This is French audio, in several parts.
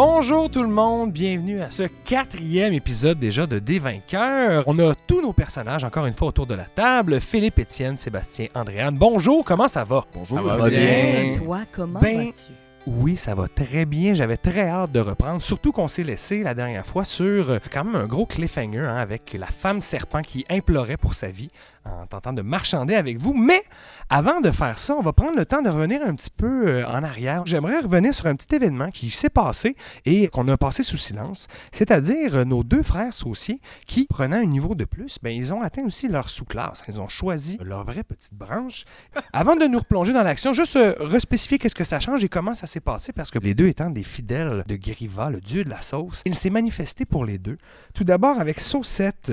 Bonjour tout le monde, bienvenue à ce quatrième épisode déjà de Des Vainqueurs. On a tous nos personnages encore une fois autour de la table. Philippe, Étienne, Sébastien, Andréane. Bonjour, comment ça va? Bonjour, Ça ça va va bien. bien? Et toi, comment Ben, vas-tu? Oui, ça va très bien. J'avais très hâte de reprendre. Surtout qu'on s'est laissé la dernière fois sur euh, quand même un gros cliffhanger hein, avec la femme serpent qui implorait pour sa vie en tentant de marchander avec vous. Mais avant de faire ça, on va prendre le temps de revenir un petit peu euh, en arrière. J'aimerais revenir sur un petit événement qui s'est passé et qu'on a passé sous silence, c'est-à-dire euh, nos deux frères sauciers qui, prenant un niveau de plus, ben, ils ont atteint aussi leur sous-classe. Ils ont choisi leur vraie petite branche. Avant de nous replonger dans l'action, juste euh, respécifier qu'est-ce que ça change et comment ça s'est passé, parce que les deux étant des fidèles de Griva, le dieu de la sauce, il s'est manifesté pour les deux. Tout d'abord avec Saucette.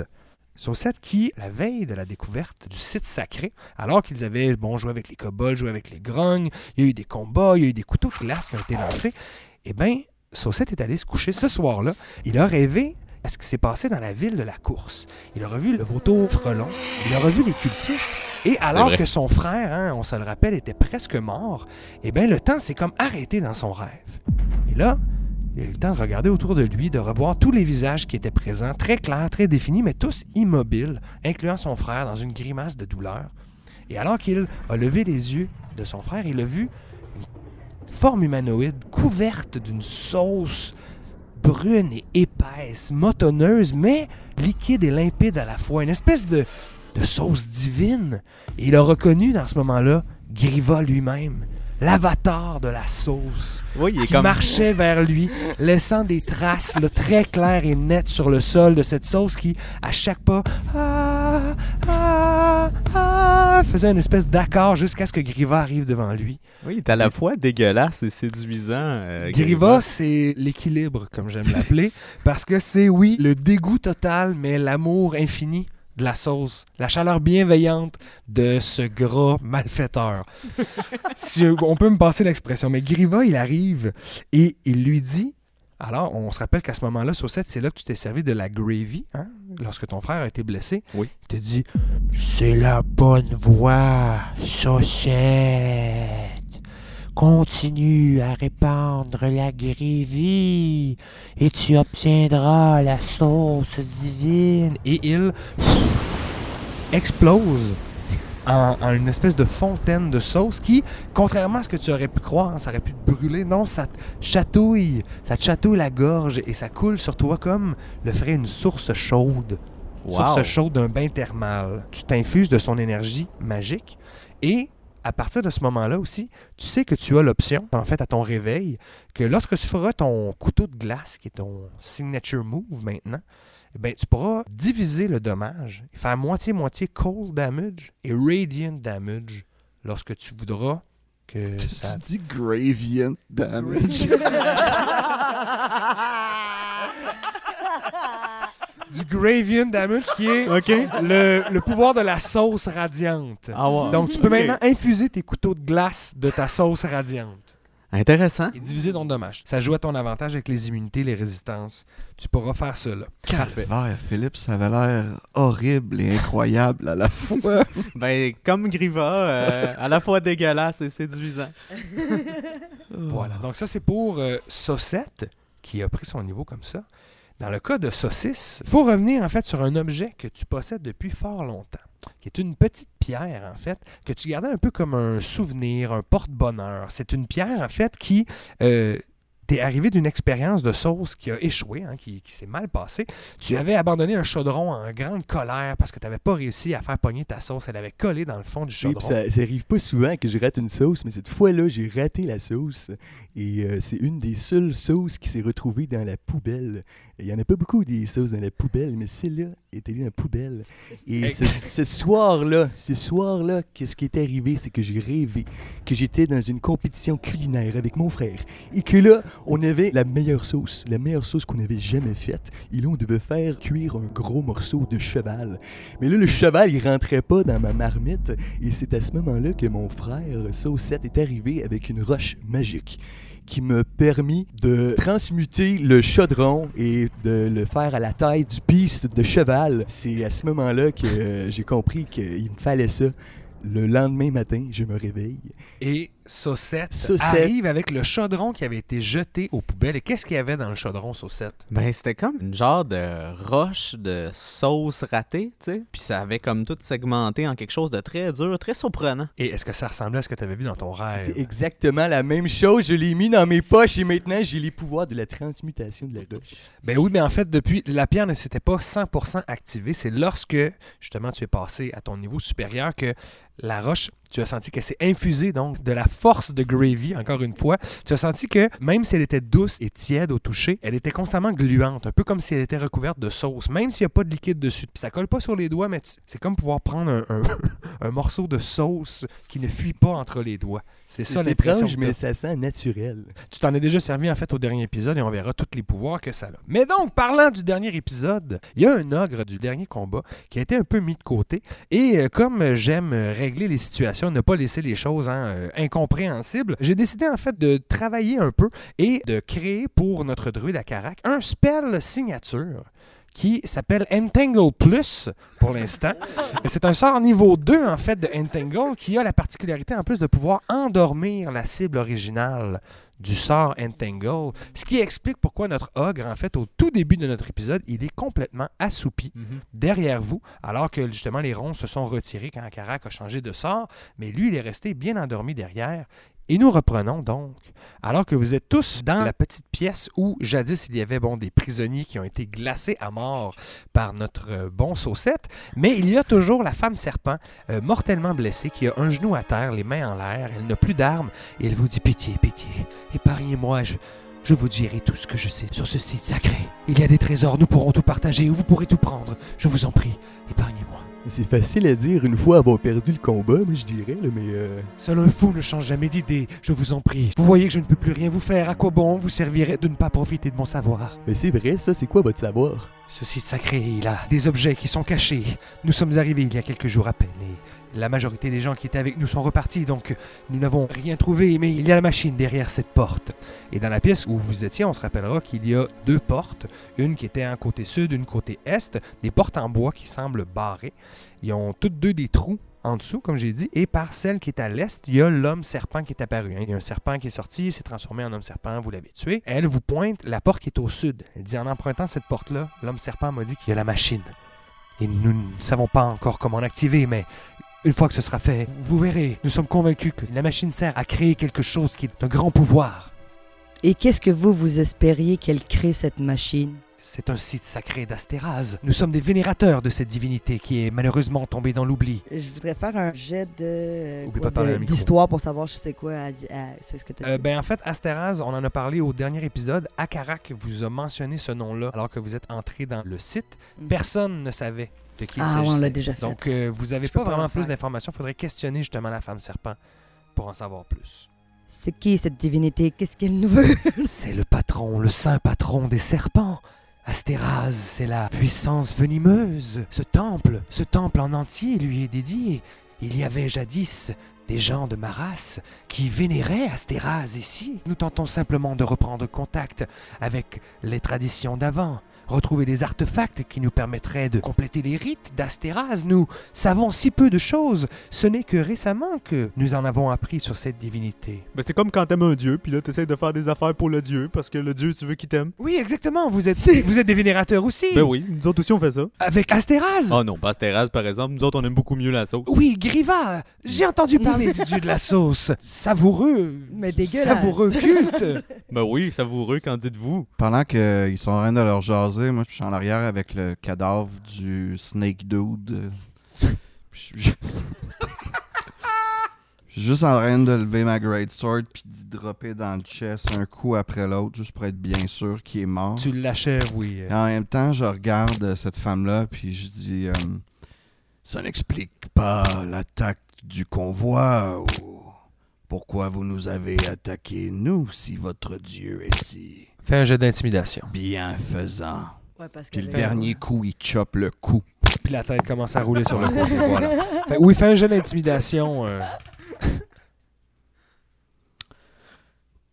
Saucette qui, la veille de la découverte du site sacré, alors qu'ils avaient bon, joué avec les kobolds, joué avec les grognes, il y a eu des combats, il y a eu des couteaux de glace qui ont été lancés, eh bien, Saucette est allé se coucher ce soir-là. Il a rêvé à ce qui s'est passé dans la ville de la course. Il a revu le vautour frelon, il a revu les cultistes, et alors que son frère, hein, on se le rappelle, était presque mort, eh bien, le temps s'est comme arrêté dans son rêve. Et là, il a eu le temps de regarder autour de lui, de revoir tous les visages qui étaient présents, très clairs, très définis, mais tous immobiles, incluant son frère dans une grimace de douleur. Et alors qu'il a levé les yeux de son frère, il a vu une forme humanoïde couverte d'une sauce brune et épaisse, motonneuse, mais liquide et limpide à la fois. Une espèce de, sauce divine. Et il a reconnu dans ce moment-là Griva lui-même, l'avatar de la sauce Oui, il est qui comme. marchait vers lui, laissant des traces là, très claires et nettes sur le sol de cette sauce qui, à chaque pas, ah, ah, ah, faisait une espèce d'accord jusqu'à ce que Griva arrive devant lui. Oui, il est à la fois dégueulasse et séduisant. euh, Griva, c'est l'équilibre, comme j'aime l'appeler, parce que c'est, oui, le dégoût total, mais l'amour infini de la sauce, la chaleur bienveillante de ce gras malfaiteur. si on peut me passer l'expression, mais Griva, il arrive et il lui dit alors, on se rappelle qu'à ce moment-là, Saucette, c'est là que tu t'es servi de la gravy, hein, lorsque ton frère a été blessé. Oui. Il te dit C'est la bonne voie, Saucette. Continue à répandre la gravy et tu obtiendras la sauce divine. Et il pff, explose en, en une espèce de fontaine de sauce qui, contrairement à ce que tu aurais pu croire, ça aurait pu te brûler. Non, ça te chatouille. Ça te chatouille la gorge et ça coule sur toi comme le ferait une source chaude. Wow. Source chaude d'un bain thermal. Tu t'infuses de son énergie magique et à partir de ce moment-là aussi, tu sais que tu as l'option, en fait, à ton réveil, que lorsque tu feras ton couteau de glace, qui est ton signature move maintenant, eh ben, tu pourras diviser le dommage et faire moitié-moitié cold damage et radiant damage lorsque tu voudras que ça... Tu dis gradient damage. Du gradient damage qui est le, le pouvoir de la sauce radiante. Ah ouais. Donc, tu peux maintenant infuser tes couteaux de glace de ta sauce radiante Intéressant. et diviser ton dommage. Ça joue à ton avantage avec les immunités, les résistances. Tu pourras faire cela. Parfait. Calvaire, Philippe, ça avait l'air horrible et incroyable à la fois. Ben, comme Griva, euh, à la fois dégueulasse et séduisant. Voilà. Donc, ça, c'est pour euh, Saucette, qui a pris son niveau comme ça. Dans le cas de Saucisse, il faut revenir en fait sur un objet que tu possèdes depuis fort longtemps, qui est une petite pierre en fait, que tu gardais un peu comme un souvenir, un porte-bonheur. C'est une pierre en fait qui euh, t'est arrivé d'une expérience de sauce qui a échoué, hein, qui, qui s'est mal passée. Tu avais abandonné un chaudron en grande colère parce que tu n'avais pas réussi à faire pogner ta sauce. Elle avait collé dans le fond du chaudron. ça, ça arrive pas souvent que je rate une sauce, mais cette fois-là, j'ai raté la sauce. Et euh, c'est une des seules sauces qui s'est retrouvée dans la poubelle. Il y en a pas beaucoup des sauces dans la poubelle, mais celle-là allée dans la poubelle. Et ce, ce soir-là, ce soir-là, qu'est-ce qui est arrivé, c'est que j'ai rêvé que j'étais dans une compétition culinaire avec mon frère. Et que là, on avait la meilleure sauce, la meilleure sauce qu'on avait jamais faite. Et là, on devait faire cuire un gros morceau de cheval. Mais là, le cheval, il rentrait pas dans ma marmite. Et c'est à ce moment-là que mon frère, Saucette, est arrivé avec une roche magique qui m'a permis de transmuter le chaudron et de le faire à la taille du piste de cheval. C'est à ce moment-là que euh, j'ai compris qu'il me fallait ça. Le lendemain matin, je me réveille. Et Saucette, Saucette. arrive avec le chaudron qui avait été jeté aux poubelles. Et qu'est-ce qu'il y avait dans le chaudron Saucette? Ben, c'était comme une genre de roche de sauce ratée, tu sais. Puis ça avait comme tout segmenté en quelque chose de très dur, très surprenant. Et est-ce que ça ressemblait à ce que tu avais vu dans ton rêve? C'était exactement la même chose. Je l'ai mis dans mes poches et maintenant j'ai les pouvoirs de la transmutation de la roche. Ben oui, mais en fait, depuis, la pierre ne s'était pas 100% activée. C'est lorsque, justement, tu es passé à ton niveau supérieur que la roche, tu as senti qu'elle s'est infusée, donc, de la force de Gravy, encore une fois. Tu as senti que, même si elle était douce et tiède au toucher, elle était constamment gluante, un peu comme si elle était recouverte de sauce, même s'il n'y a pas de liquide dessus. Puis ça colle pas sur les doigts, mais c'est comme pouvoir prendre un, un- un morceau de sauce qui ne fuit pas entre les doigts. C'est ça C'est l'impression. que mais ça sent naturel. Tu t'en es déjà servi en fait au dernier épisode et on verra tous les pouvoirs que ça a. Mais donc, parlant du dernier épisode, il y a un ogre du dernier combat qui a été un peu mis de côté. Et euh, comme j'aime régler les situations, ne pas laisser les choses hein, euh, incompréhensibles, j'ai décidé en fait de travailler un peu et de créer pour notre druide à Carac un spell signature qui s'appelle Entangle Plus pour l'instant. C'est un sort niveau 2 en fait de Entangle qui a la particularité en plus de pouvoir endormir la cible originale du sort Entangle, ce qui explique pourquoi notre ogre, en fait, au tout début de notre épisode, il est complètement assoupi derrière vous, alors que justement les ronds se sont retirés quand Karak a changé de sort, mais lui, il est resté bien endormi derrière. Et nous reprenons donc, alors que vous êtes tous dans la petite pièce où jadis il y avait bon, des prisonniers qui ont été glacés à mort par notre euh, bon saucette, mais il y a toujours la femme serpent euh, mortellement blessée qui a un genou à terre, les mains en l'air, elle n'a plus d'armes et elle vous dit pitié, pitié, épargnez-moi, je, je vous dirai tout ce que je sais sur ce site sacré. Il y a des trésors, nous pourrons tout partager ou vous pourrez tout prendre. Je vous en prie, épargnez-moi. C'est facile à dire une fois avoir perdu le combat, moi je dirais, là, mais euh, Seul un fou ne change jamais d'idée, je vous en prie. Vous voyez que je ne peux plus rien vous faire, à quoi bon vous servirait de ne pas profiter de mon savoir? Mais c'est vrai, ça, c'est quoi votre savoir? Ce site sacré, il a des objets qui sont cachés. Nous sommes arrivés il y a quelques jours à peine et la majorité des gens qui étaient avec nous sont repartis, donc nous n'avons rien trouvé, mais il y a la machine derrière cette porte. Et dans la pièce où vous étiez, on se rappellera qu'il y a deux portes, une qui était un côté sud, une côté est, des portes en bois qui semblent barrées. Ils ont toutes deux des trous en dessous, comme j'ai dit, et par celle qui est à l'est, il y a l'homme serpent qui est apparu. hein. Il y a un serpent qui est sorti, il s'est transformé en homme serpent, vous l'avez tué. Elle vous pointe la porte qui est au sud. Elle dit en empruntant cette porte-là, l'homme serpent m'a dit qu'il y a la machine. Et nous ne savons pas encore comment l'activer, mais une fois que ce sera fait, vous verrez, nous sommes convaincus que la machine sert à créer quelque chose qui est d'un grand pouvoir. Et qu'est-ce que vous, vous espériez qu'elle crée cette machine? C'est un site sacré d'Astéraz. Nous sommes des vénérateurs de cette divinité qui est malheureusement tombée dans l'oubli. Je voudrais faire un jet de euh, Oublie quoi, pas de parler de- à un micro. d'histoire pour savoir je sais quoi. à- à- C'est ce que tu Euh, ben en fait, Astéraz, on en a parlé au dernier épisode. Akarak vous a mentionné ce nom-là alors que vous êtes entré dans le site. Mhm. Personne ne savait de qui il Ah, ouais, on s'agissait. l'a déjà fait. Donc, euh, vous n'avez Je peux pas pas vraiment plus faire. d'informations. Il faudrait questionner justement la femme serpent pour en savoir plus. C'est qui cette divinité? Qu'est-ce qu'elle nous veut? C'est le patron, le saint patron des serpents. Astéraz, c'est la puissance venimeuse. Ce temple, ce temple en entier lui est dédié. Il y avait jadis des gens de ma race qui vénéraient Astéraz ici. Nous tentons simplement de reprendre contact avec les traditions d'avant, retrouver des artefacts qui nous permettraient de compléter les rites d'Astéraz. Nous savons si peu de choses. Ce n'est que récemment que nous en avons appris sur cette divinité. Ben, c'est comme quand t'aimes un dieu, puis là, t'essayes de faire des affaires pour le dieu, parce que le dieu, tu veux qu'il t'aime. Oui, exactement. Vous êtes, vous êtes des vénérateurs aussi. Ben oui, nous autres aussi, on fait ça. Avec Astéraz. Ah non, pas Astéraz, par exemple. Nous autres, on aime beaucoup mieux la sauce. Oui, Griva. J'ai entendu parler du dieu de la sauce. Savoureux. Mais dégueulasse. Savoureux culte. Ben oui, savoureux, qu'en dites-vous? Pendant qu'ils sont en train de leur jaser, moi, je suis en arrière avec le cadavre du Snake Dude. Je suis je suis juste en train de lever ma Great Sword puis d'y dropper dans le chest un coup après l'autre, juste pour être bien sûr qu'il est mort. tu l'achèves, oui. Et en même temps, je regarde euh, cette femme-là, puis je dis euh, Ça n'explique pas l'attaque du convoi ou pourquoi vous nous avez attaqué, nous, si votre Dieu est si Fais un jeu d'intimidation. bienfaisant. Ouais, parce Puis le dernier coup, il chope le cou. Puis la tête commence à rouler sur le côté. Voilà. Fait- oui, fais un jeu d'intimidation. euh.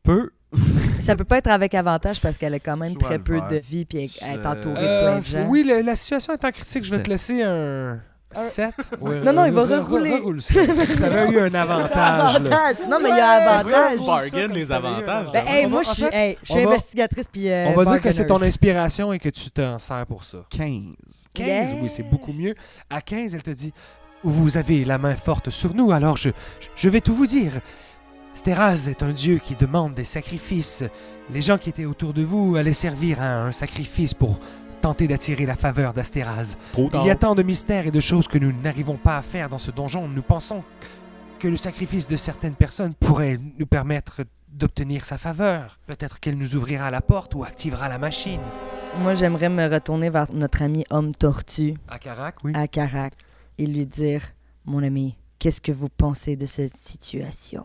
Peu. Ça peut pas être avec avantage parce qu'elle a quand même Soit très le peu de vie puis elle elle est Euh, entourée de Euh, plein de gens. oui, le- la situation est en critique. Je vais te laisser un, 7? Non, non, il va rerouler. Reroule ça. Tu avais eu un avantage. Non, mais il y a avantage. Ouais, bargain les avantages. Ben, hey, moi, je suis, hey, investigatrice puis euh, On va dire que c'est ton inspiration et que tu t'en sers pour ça. 15. 15, oui, c'est beaucoup mieux. À 15, elle te dit Vous avez la main forte sur nous, alors je, je vais tout vous dire. Stéraz est un dieu qui demande des sacrifices. Les gens qui étaient autour de vous allaient servir à un sacrifice pour tenter d'attirer la faveur d'Astéraz. Il y a tant de mystères et de choses que nous n'arrivons pas à faire dans ce donjon. Nous pensons que le sacrifice de certaines personnes pourrait nous permettre d'obtenir sa faveur. Peut-être qu'elle nous ouvrira la porte ou activera la machine. Moi, j'aimerais me retourner vers notre ami homme tortue À Carac, oui. à Carac et lui dire Mon ami, qu'est-ce que vous pensez de cette situation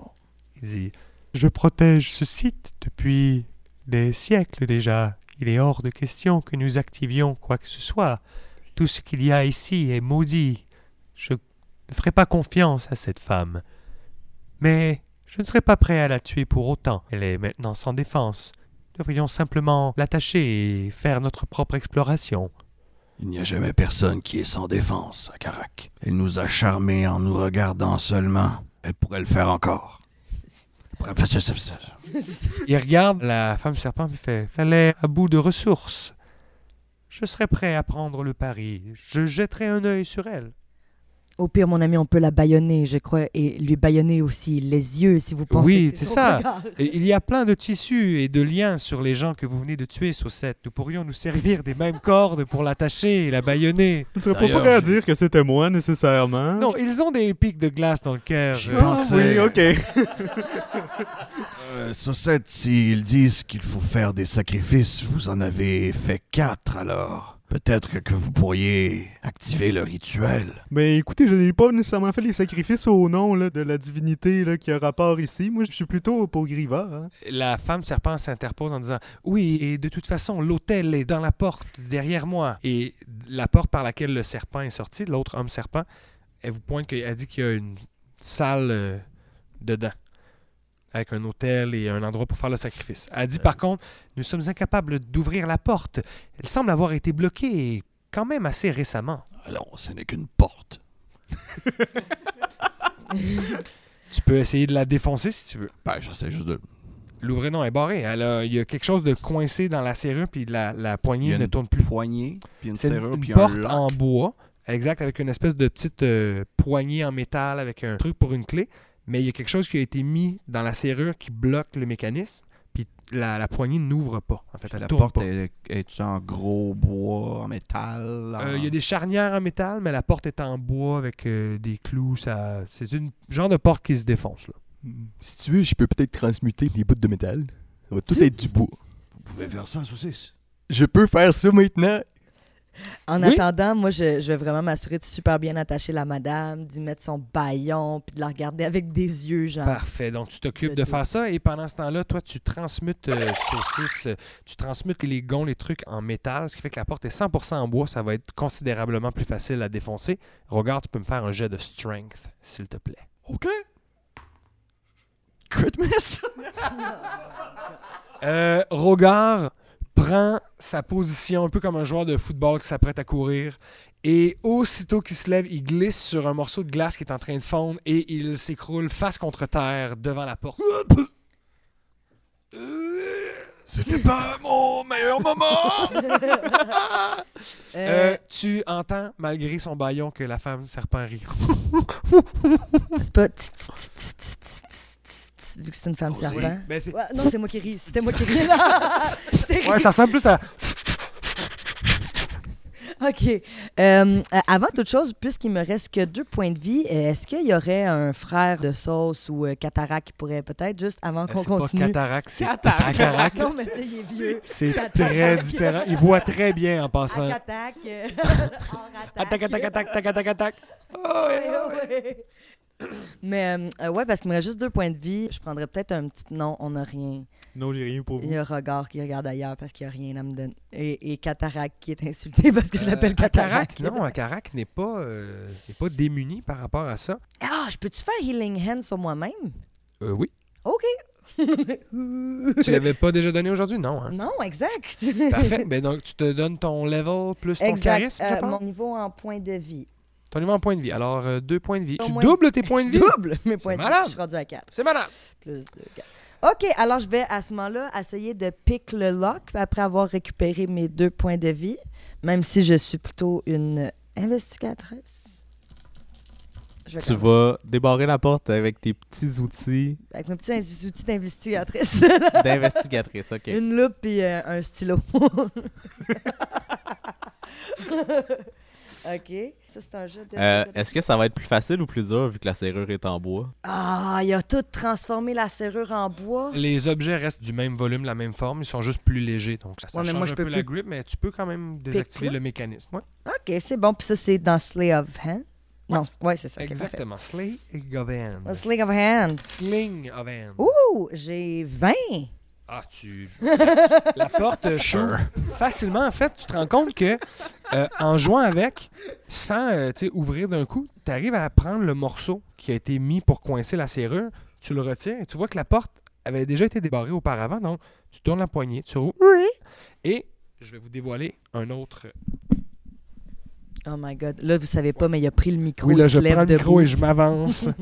Il dit Je protège ce site depuis des siècles déjà. Il est hors de question que nous activions quoi que ce soit. Tout ce qu'il y a ici est maudit. Je ne ferai pas confiance à cette femme. Mais je ne serai pas prêt à la tuer pour autant. Elle est maintenant sans défense. Nous devrions simplement l'attacher et faire notre propre exploration. Il n'y a jamais personne qui est sans défense à Carac. Elle nous a charmés en nous regardant seulement. Elle pourrait le faire encore. Elle pourrait faire ça, ça, ça. Il regarde la femme serpent et fait Elle est à bout de ressources. Je serai prêt à prendre le pari. Je jetterai un œil sur elle. Au pire, mon ami, on peut la baïonner, je crois, et lui baïonner aussi les yeux, si vous pensez. Oui, que c'est ça. il y a plein de tissus et de liens sur les gens que vous venez de tuer, Saucette. Nous pourrions nous servir des mêmes cordes pour l'attacher et la baïonner. Tu serais pas prêt à dire que c'était moi, nécessairement. Non, ils ont des pics de glace dans le cœur. Euh, pense. Oui, ok. Euh, Saucette, s'ils disent qu'il faut faire des sacrifices, vous en avez fait quatre alors. Peut-être que, vous pourriez activer le rituel. Mais écoutez, je n'ai pas nécessairement fait les sacrifices au nom là, de la divinité là, qui a rapport ici. Moi, je suis plutôt pour Griva. hein. La femme serpent s'interpose en disant Oui, et de toute façon, l'hôtel est dans la porte derrière moi. Et la porte par laquelle le serpent est sorti, l'autre homme serpent, elle vous pointe qu'elle dit qu'il y a une salle euh, dedans, avec un hôtel et un endroit pour faire le sacrifice. Elle dit par contre Nous sommes incapables d'ouvrir la porte. Elle semble avoir été bloquée quand même assez récemment. Alors, ce n'est qu'une porte. Tu peux essayer de la défoncer si tu veux. Ben, j'essaie juste de. L'ouvrir, non, elle est barrée. Elle a- il y a quelque chose de coincé dans la serrure, puis la, poignée ne tourne plus. poignée, puis une, serrure, une puis porte un lock. en bois, exact, avec une espèce de petite euh, poignée en métal avec un truc pour une clé. Mais il y a quelque chose qui a été mis dans la serrure qui bloque le mécanisme. Puis la, la poignée n'ouvre pas. En fait, elle La tourne porte pas. est, est en gros bois, en métal. en- Euh, Il y a des charnières en métal, mais la porte est en bois avec euh, des clous. Ça, c'est une genre de porte qui se défonce. Là. Si tu veux, je peux peut-être transmuter les bouts de métal. Ça va tout être du bois. Vous pouvez faire ça, saucisse. Je peux faire ça maintenant. En Oui. attendant, moi, je, je vais vraiment m'assurer de super bien attacher la madame, d'y mettre son baillon, puis de la regarder avec des yeux, genre. Parfait. Donc, tu t'occupes de faire ça. Et pendant ce temps-là, toi, tu transmutes euh, saucisse, euh, tu transmutes les gonds, les trucs en métal, ce qui fait que la porte est 100% en bois. Ça va être considérablement plus facile à défoncer. Regarde, tu peux me faire un jet de strength, s'il te plaît. OK. Crit miss? Euh, Rogard prend sa position un peu comme un joueur de football qui s'apprête à courir. Et aussitôt qu'il se lève, il glisse sur un morceau de glace qui est en train de fondre et il s'écroule face contre terre devant la porte. C'était pas mon meilleur moment! Euh, Euh, tu entends, malgré son baillon, que la femme serpent rit. c'est pas... Vu que c'est une femme serpent. Ben, c'est- Ouais, non, c'est moi qui ris. C'était moi qui ris. Ouais, ça ressemble plus à. OK. Euh, euh, avant toute chose, puisqu'il me reste que deux points de vie, euh, est-ce qu'il y aurait un frère de sauce ou euh, cataracte qui pourrait peut-être, juste avant qu'on C'est pas continue... cataracte, c'est Cataract. cataract. Non, mais tu sais, il est vieux. C'est Cataract. très différent. Il voit très bien en passant. Attaque. Attaque, attaque, attaque, attaque, attaque, attaque. Mais euh, euh, ouais, parce qu'il me reste juste deux points de vie. Je prendrais peut-être un petit non, on n'a rien. Non, j'ai rien pour Il vous. y a regard qui regarde ailleurs parce qu'il n'y a rien à me donner. Et, et Cataract qui est insulté parce que je l'appelle Euh, Cataract? Cataract, non, un Cataract n'est pas, euh, n'est pas démuni par rapport à ça. Ah, je peux-tu faire Healing Hand sur moi-même? Euh, oui. OK. Tu l'avais pas déjà donné aujourd'hui? Non. Hein? Non, exact. Parfait. Ben donc, tu te donnes ton level plus ton exact. charisme, je Euh, pense? mon niveau en point de vie. Ton niveau en points de vie. Alors, euh, deux points de vie. Au Tu moins- doubles tes points de Je vie. double mes points de vie. malade. Je suis rendu à 4. C'est malade. Plus de 4. OK, alors je vais à ce moment-là essayer de pick le lock après avoir récupéré mes deux points de vie, même si je suis plutôt une investigatrice. Je vais Tu vas débarrer la porte avec tes petits outils Avec mes petits outils d'investigatrice. d'investigatrice. OK. Une loupe et euh, un stylo. OK. Ça, c'est un jeu de... Euh, Est-ce que ça va être plus facile ou plus dur vu que la serrure est en bois? Ah, il a tout transformé la serrure en bois. Les objets restent du même volume, la même forme. Ils sont juste plus légers. Donc, ça, ça Ouais, change moi, je un peux peu la plus- grip, mais tu peux quand même désactiver le mécanisme. Ouais. OK, c'est bon. Puis ça, c'est dans Slay of Hand. Non, ouais, c'est ça. Exactement. Slay of hand. Slay of Hand. Sling of hand. Ouh, j'ai 20. Ah, tu. la porte s'ouvre facilement. En fait, tu te rends compte que euh, en jouant avec, sans euh, ouvrir d'un coup, tu arrives à prendre le morceau qui a été mis pour coincer la serrure, tu le retires et tu vois que la porte avait déjà été débarrée auparavant. Donc, tu tournes la poignée, tu roules. Et je vais vous dévoiler un autre. Oh my God. Là, vous savez pas, mais il a pris le micro. Oui, là, il je prends le micro debout. et je m'avance.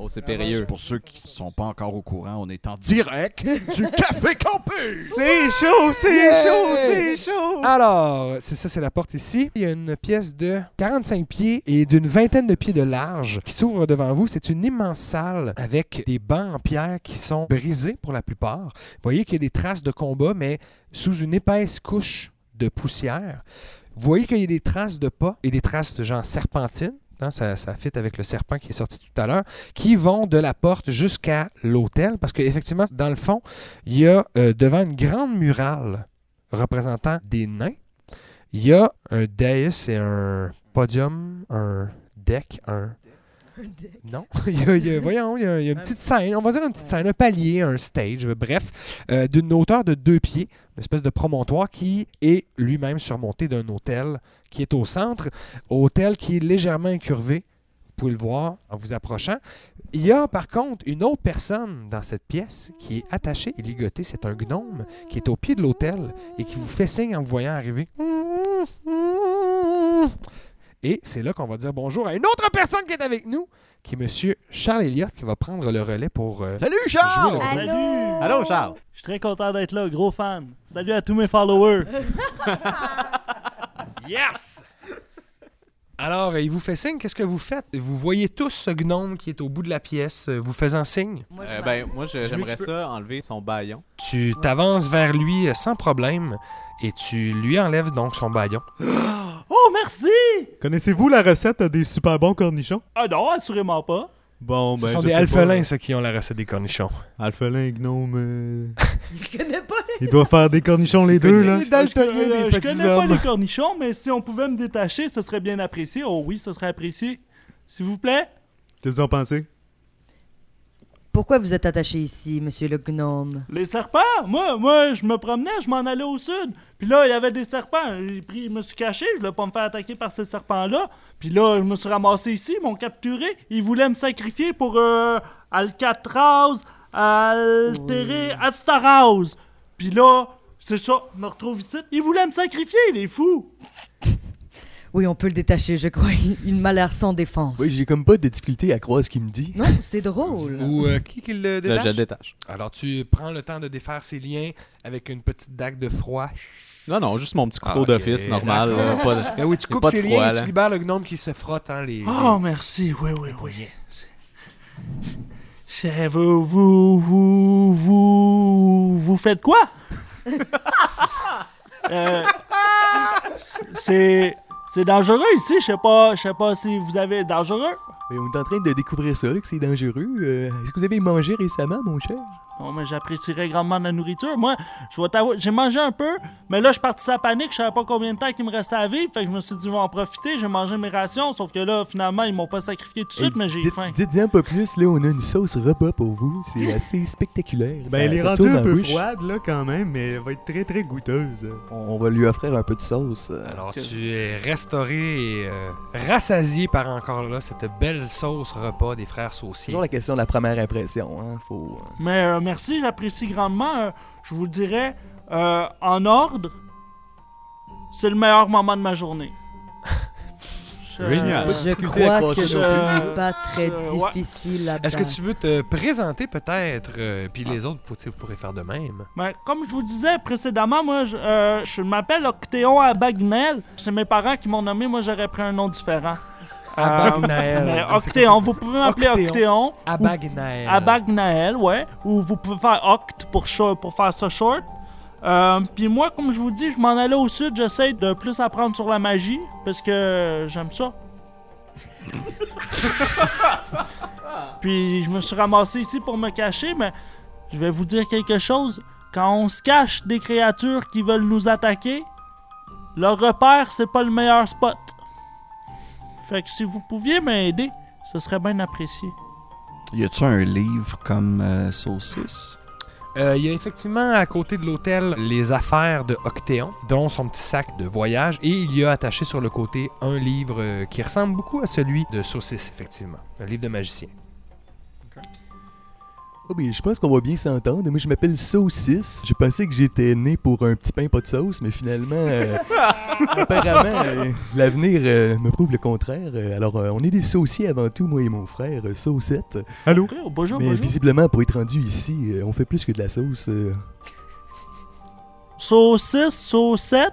Oh, c'est périlleux. Pour ceux qui ne sont pas encore au courant, on est en direct du Café Campus! c'est chaud, c'est chaud, c'est chaud. Alors, c'est ça, c'est la porte ici. Il y a une pièce de 45 pieds et d'une vingtaine de pieds de large qui s'ouvre devant vous. C'est une immense salle avec des bancs en pierre qui sont brisés pour la plupart. Vous voyez qu'il y a des traces de combat, mais sous une épaisse couche de poussière. Vous voyez qu'il y a des traces de pas et des traces de genre serpentine. Ça, ça fit avec le serpent qui est sorti tout à l'heure, qui vont de la porte jusqu'à l'hôtel, parce qu'effectivement, dans le fond, il y a euh, devant une grande murale représentant des nains, il y a un dais et un podium, un deck, un... Non, il y a, voyons, il y a, il y a une petite scène, on va dire une petite scène, un palier, un stage, bref, euh, d'une hauteur de deux pieds, une espèce de promontoire qui est lui-même surmonté d'un hôtel qui est au centre, hôtel qui est légèrement incurvé, vous pouvez le voir en vous approchant. Il y a par contre une autre personne dans cette pièce qui est attachée et ligotée, c'est un gnome qui est au pied de l'hôtel et qui vous fait signe en vous voyant arriver. Et c'est là qu'on va dire bonjour à une autre personne qui est avec nous, qui est Monsieur Charles Elliott, qui va prendre le relais pour euh, Salut jouer Charles! le rôle. Salut! Allô, Charles? Je suis très content d'être là, gros fan. Salut à tous mes followers. Yes! Alors, il vous fait signe, qu'est-ce que vous faites? Vous voyez tous ce gnome qui est au bout de la pièce, vous faisant signe? Moi, Euh, m'en- ben, moi, j'aimerais ça enlever son baillon. Tu t'avances vers lui euh, sans problème et tu lui enlèves donc son baillon. Oh, merci! Connaissez-vous la recette des super bons cornichons? Ah non, assurément pas. Bon, Ce ben. sont je des sais alphelins, pas. ceux qui ont la recette des cornichons. Alphelin, gnome. euh, Je connais pas. Ils doivent faire des cornichons les deux, là. Les daltoniens euh, des Je petits connais pas hommes. les cornichons, mais si on pouvait me détacher, ce serait bien apprécié. Oh oui, ce serait apprécié. S'il vous plaît? Qu'est-ce que vous en pensez? Pourquoi vous êtes attaché ici, monsieur le gnome? Les serpents? Moi, moi, je me promenais, je m'en allais au sud. Puis là, il y avait des serpents. Je me suis caché, je voulais pas me faire attaquer par ces serpents-là. Puis là, je me suis ramassé ici, ils m'ont capturé. Ils voulaient me sacrifier pour euh, Alcatraz, Altéré, Astaraz. Puis là, c'est ça, je me retrouve ici. Ils voulaient me sacrifier, les fous. Oui, on peut le détacher, je crois. Il m'a l'air sans défense. Oui, j'ai comme pas de difficulté à croire ce qu'il me dit. Non, c'est drôle. Ou euh, qui qui le Là, détache? je le détache. Alors, tu prends le temps de défaire ses liens avec une petite dague de froid. Non, non, juste mon petit couteau Ah, d'office normal. là, pas de- Ben oui, tu coupes pas de ses froid, liens et là. tu libères le gnome qui se frotte, hein, les... Oh, merci, oui, oui, oui. C'est- C'est- Vous, vous, vous, vous, vous faites quoi? Euh, c'est, c'est dangereux ici, je sais pas, je sais pas si vous avez dangereux. Mais on est en train de découvrir ça, que c'est dangereux. Euh, Est-ce que vous avez mangé récemment, mon cher? Non, mais j'apprécierais grandement la nourriture. Moi, je vais t'avouer, j'ai mangé un peu, mais là, je suis parti à panique, je savais pas combien de temps il me restait à vivre, fait que je me suis dit, je vais en profiter, j'ai mangé mes rations, sauf que là, finalement, ils m'ont pas sacrifié tout de suite, mais j'ai faim. Dites-y un peu plus, là, on a une sauce repas pour vous. C'est assez spectaculaire. Ben, Ça- elle est rendue un peu bouche. froide, là, quand même, mais elle va être très, très goûteuse. On va lui offrir un peu de sauce. Alors, tu es restauré et euh, rassasié par encore là cette belle sauce repas des frères sauciers. toujours la question de la première impression. Hein. Faut, euh, Mais euh, merci, j'apprécie grandement. Euh, je vous dirais, euh, en ordre, c'est le meilleur moment de ma journée. Je- Génial. Je à crois que ce non plus. n'est pas très Euh, difficile là-bas. Est-ce que tu veux te présenter peut-être, euh, puis les autres, vous, vous pourrez faire de même. Ben, comme je vous disais précédemment, moi, je, euh, je m'appelle Octéon Abagnel. C'est mes parents qui m'ont nommé. Moi, j'aurais pris un nom différent. Euh, c'est Octéon, comme vous pouvez m'appeler Octéon. Octéon. Abagnael. Abagnael, ouais. Ou vous pouvez faire Oct pour, short- pour faire ça short. Euh, Puis moi, comme je vous dis, je m'en allais au sud. J'essaie de plus apprendre sur la magie parce que j'aime ça. Puis je me suis ramassé ici pour me cacher, mais je vais vous dire quelque chose. Quand on se cache des créatures qui veulent nous attaquer, leur repère, c'est pas le meilleur spot. Fait que si vous pouviez m'aider, ce serait bien apprécié. Y a-tu un livre comme euh, Saucisse? Euh, Il y a effectivement à côté de l'hôtel les affaires de Octéon, dont son petit sac de voyage, et il y a attaché sur le côté un livre euh, qui ressemble beaucoup à celui de Saucisse, effectivement. Un livre de magicien. Oh, ben, je pense qu'on va bien s'entendre. Moi, je m'appelle Saucisse. Je pensais que j'étais né pour un petit pain pas de sauce, mais finalement, euh, apparemment, euh, l'avenir euh, me prouve le contraire. Alors, euh, on est des sauciers avant tout, moi et mon frère, euh, Saucette. Allô? Oh, bonjour, Mais bonjour. visiblement, pour être rendu ici, euh, on fait plus que de la sauce. Saucisse, saucette,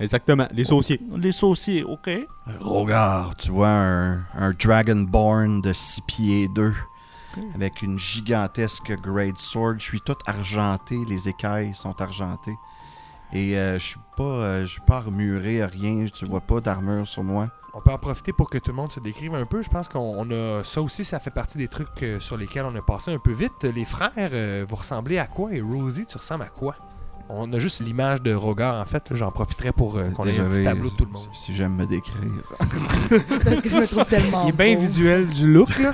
Exactement, les sauciers. les sauciers, ok. Rogar, tu vois un, un Dragonborn de 6 pieds 2 avec une gigantesque Great Sword. Je suis tout argenté, les écailles sont argentées. Et euh, je suis pas, euh, je suis pas armuré, rien. Tu vois pas d'armure sur moi. On peut en profiter pour que tout le monde se décrive un peu. Je pense qu'on on a ça aussi, ça fait partie des trucs euh, sur lesquels on a passé un peu vite. Les frères, euh, vous ressemblez à quoi? Et Rosie, tu ressembles à quoi? On a juste l'image de Rogar en fait. J'en profiterai pour euh, qu'on ait un petit tableau de tout le monde. Si j'aime me décrire. C'est parce que je me trouve tellement Il est bien beau. visuel du look là.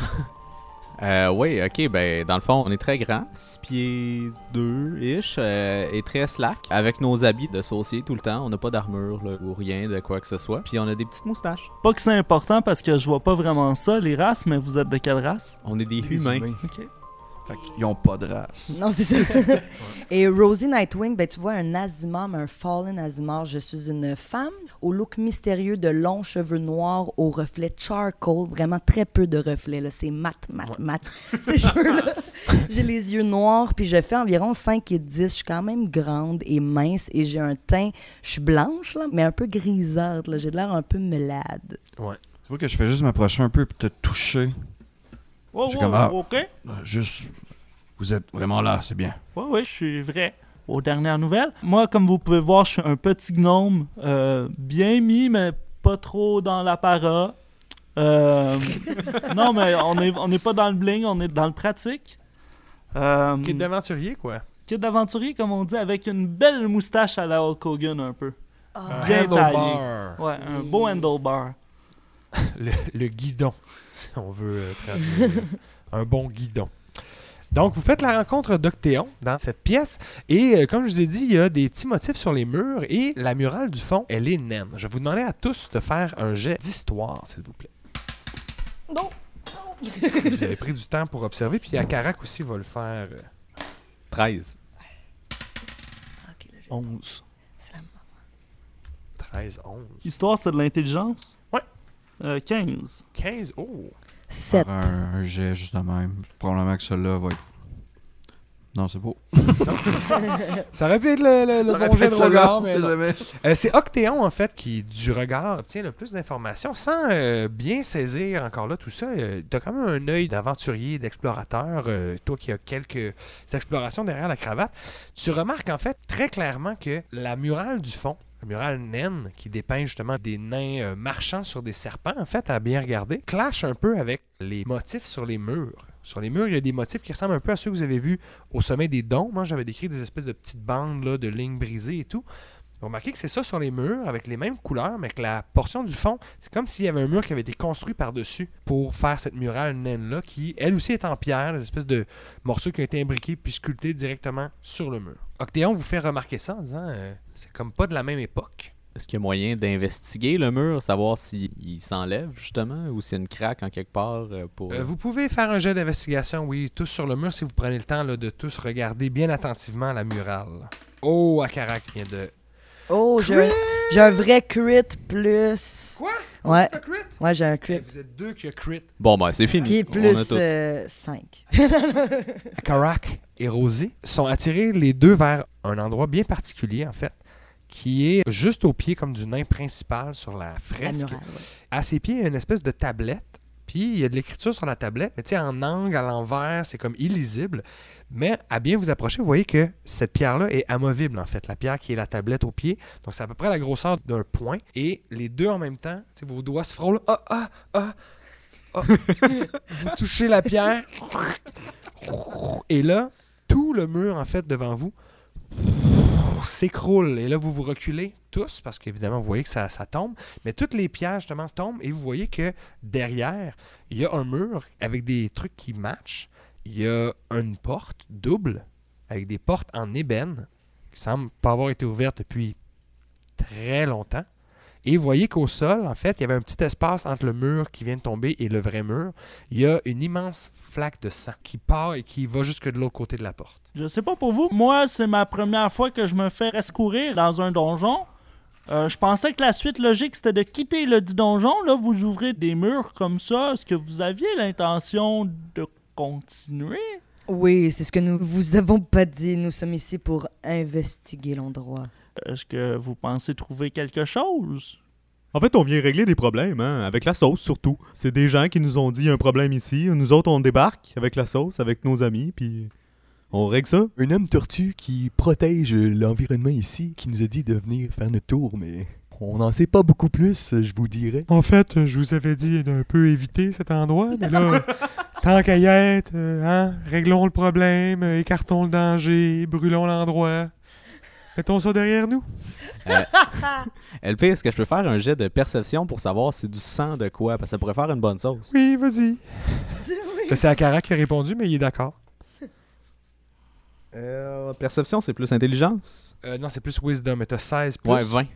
Euh, oui, ok, ben dans le fond, on est très grand, 6 pieds 2-ish, euh, et très slack, avec nos habits de saucier tout le temps. On n'a pas d'armure là, ou rien de quoi que ce soit. Puis on a des petites moustaches. Pas que c'est important parce que je vois pas vraiment ça, les races, mais vous êtes de quelle race? On est des humains. Fait qu'ils ont pas de race. Non, c'est ça. Et Rosie Nightwing, ben, tu vois un Azimar, mais un Fallen Azimar. Je suis une femme au look mystérieux de longs cheveux noirs au reflet charcoal. Vraiment très peu de reflets. là. C'est mat, mat, mat. Ces cheveux-là. J'ai les yeux noirs, puis je fais environ 5 et 10. Je suis quand même grande et mince et j'ai un teint. Je suis blanche, là, mais un peu grisâtre. là. J'ai de l'air un peu malade. Tu vois que je fais juste m'approcher un peu pour te toucher. Oh, C'est oh, comme, ah. ok. Euh, Juste, vous êtes vraiment là, c'est bien. Oui, oui, je suis vrai. Aux dernières nouvelles. Moi, comme vous pouvez voir, je suis un petit gnome, euh, bien mis, mais pas trop dans la para. Euh, non, mais on n'est on est pas dans le bling, on est dans le pratique. Euh, Kid d'aventurier quoi. kid d'aventurier, comme on dit, avec une belle moustache à la Hulk Hogan un peu. Un Bien handlebar. Ouais, un beau handlebar. le, le guidon, si on veut euh, traduire. un bon guidon. Donc, vous faites la rencontre d'Octéon dans cette pièce. Et euh, comme je vous ai dit, il y a des petits motifs sur les murs. Et la murale du fond, elle est naine. Je vais vous demander à tous de faire un jet d'histoire, s'il vous plaît. Non. Vous avez pris du temps pour observer. Puis Akarak aussi va le faire. euh, 13. Ok, là, je- 11. c'est la- 13, 11. Histoire, c'est de l'intelligence? Ouais. Euh, 15. 15, oh! Sept. Faire un, un jet juste de même. Probablement que celui-là va être. Non, c'est beau. Ça aurait pu être le, le- le bon jet de regard, mais. Euh, c'est Octéon, en fait, qui, du regard, obtient le plus d'informations sans euh, bien saisir encore là tout ça. Euh, T'as quand même un œil d'aventurier, d'explorateur, euh, toi qui as quelques explorations derrière la cravate. Tu remarques, en fait, très clairement que la murale du fond, la murale naine, qui dépeint justement des nains euh, marchant sur des serpents, en fait, à bien regarder, clash un peu avec les motifs sur les murs. Sur les murs, il y a des motifs qui ressemblent un peu à ceux que vous avez vus au sommet des dômes. Moi, j'avais décrit des espèces de petites bandes de lignes brisées et tout. Vous remarquez que c'est ça sur les murs, avec les mêmes couleurs, mais que la portion du fond, c'est comme s'il y avait un mur qui avait été construit par-dessus pour faire cette murale naine-là, qui, elle aussi, est en pierre, des espèces de morceaux qui ont été imbriqués puis sculptés directement sur le mur. Octéon vous fait remarquer ça en disant euh, c'est comme pas de la même époque. Est-ce qu'il y a moyen d'investiguer le mur, savoir s'il il s'enlève justement, ou s'il y a une craque en quelque part euh, pour. Euh, vous pouvez faire un jet d'investigation, oui, tous sur le mur, si vous prenez le temps là, de tous regarder bien attentivement la murale. Oh, Akarak vient de. Oh, j'ai un, j'ai un vrai crit plus. Quoi? Ouais, C'est un crit? ouais, j'ai un Eh, crit. Vous êtes deux qui a crit. Bon, ben, c'est fini. On a plus tout. 5. Karak et Rosie sont attirés les deux vers un endroit bien particulier, en fait, qui est juste au pied comme du nain principal sur la fresque. ouais. À ses pieds, il y a une espèce de tablette. Puis il y a de l'écriture sur la tablette, mais tu sais, en angle, à l'envers, c'est comme illisible. Mais à bien vous approcher, vous voyez que cette pierre-là est amovible, en fait. La pierre qui est la tablette au pied. Donc c'est à peu près la grosseur d'un point. Et les deux en même temps, vos doigts se frôlent. Ah, ah, ah, ah. vous touchez la pierre. Et là, tout le mur, en fait, devant vous s'écroule. Et là, vous vous reculez tous, parce qu'évidemment, vous voyez que ça, ça tombe. Mais toutes les pierres, justement, tombent et vous voyez que derrière, il y a un mur avec des trucs qui matchent. Il y a une porte double avec des portes en ébène qui semblent pas avoir été ouvertes depuis très longtemps. Et vous voyez qu'au sol, en fait, il y avait un petit espace entre le mur qui vient de tomber et le vrai mur. Il y a une immense flaque de sang qui part et qui va jusque de l'autre côté de la porte. Je sais pas pour vous, moi, c'est ma première fois que je me fais rescourir dans un donjon. Euh, je pensais que la suite logique, c'était de quitter le dit donjon. Là, vous ouvrez des murs comme ça. Est-ce que vous aviez l'intention de continuer? Oui, c'est ce que nous vous avons pas dit. Nous sommes ici pour investiguer l'endroit. Est-ce que vous pensez trouver quelque chose? En fait, on vient régler des problèmes, hein, avec la sauce surtout. C'est des gens qui nous ont dit il y a un problème ici. Nous autres, on débarque avec la sauce, avec nos amis, puis on règle ça? Un homme tortue qui protège l'environnement ici, qui nous a dit de venir faire notre tour, mais on n'en sait pas beaucoup plus, je vous dirais. En fait, je vous avais dit d'un peu éviter cet endroit, mais là, tant qu'à y être, euh, hein, réglons le problème, euh, écartons le danger, brûlons l'endroit. Mettons ça derrière nous. LP, est-ce que je peux faire un jet de perception pour savoir c'est du sang de quoi? Parce que ça pourrait faire une bonne sauce. Oui, vas-y. C'est Akara qui a répondu, mais il est d'accord. Euh, perception, c'est plus intelligence? Euh, non, c'est plus wisdom, mais t'as 16 plus. Ouais, 20. Ouais,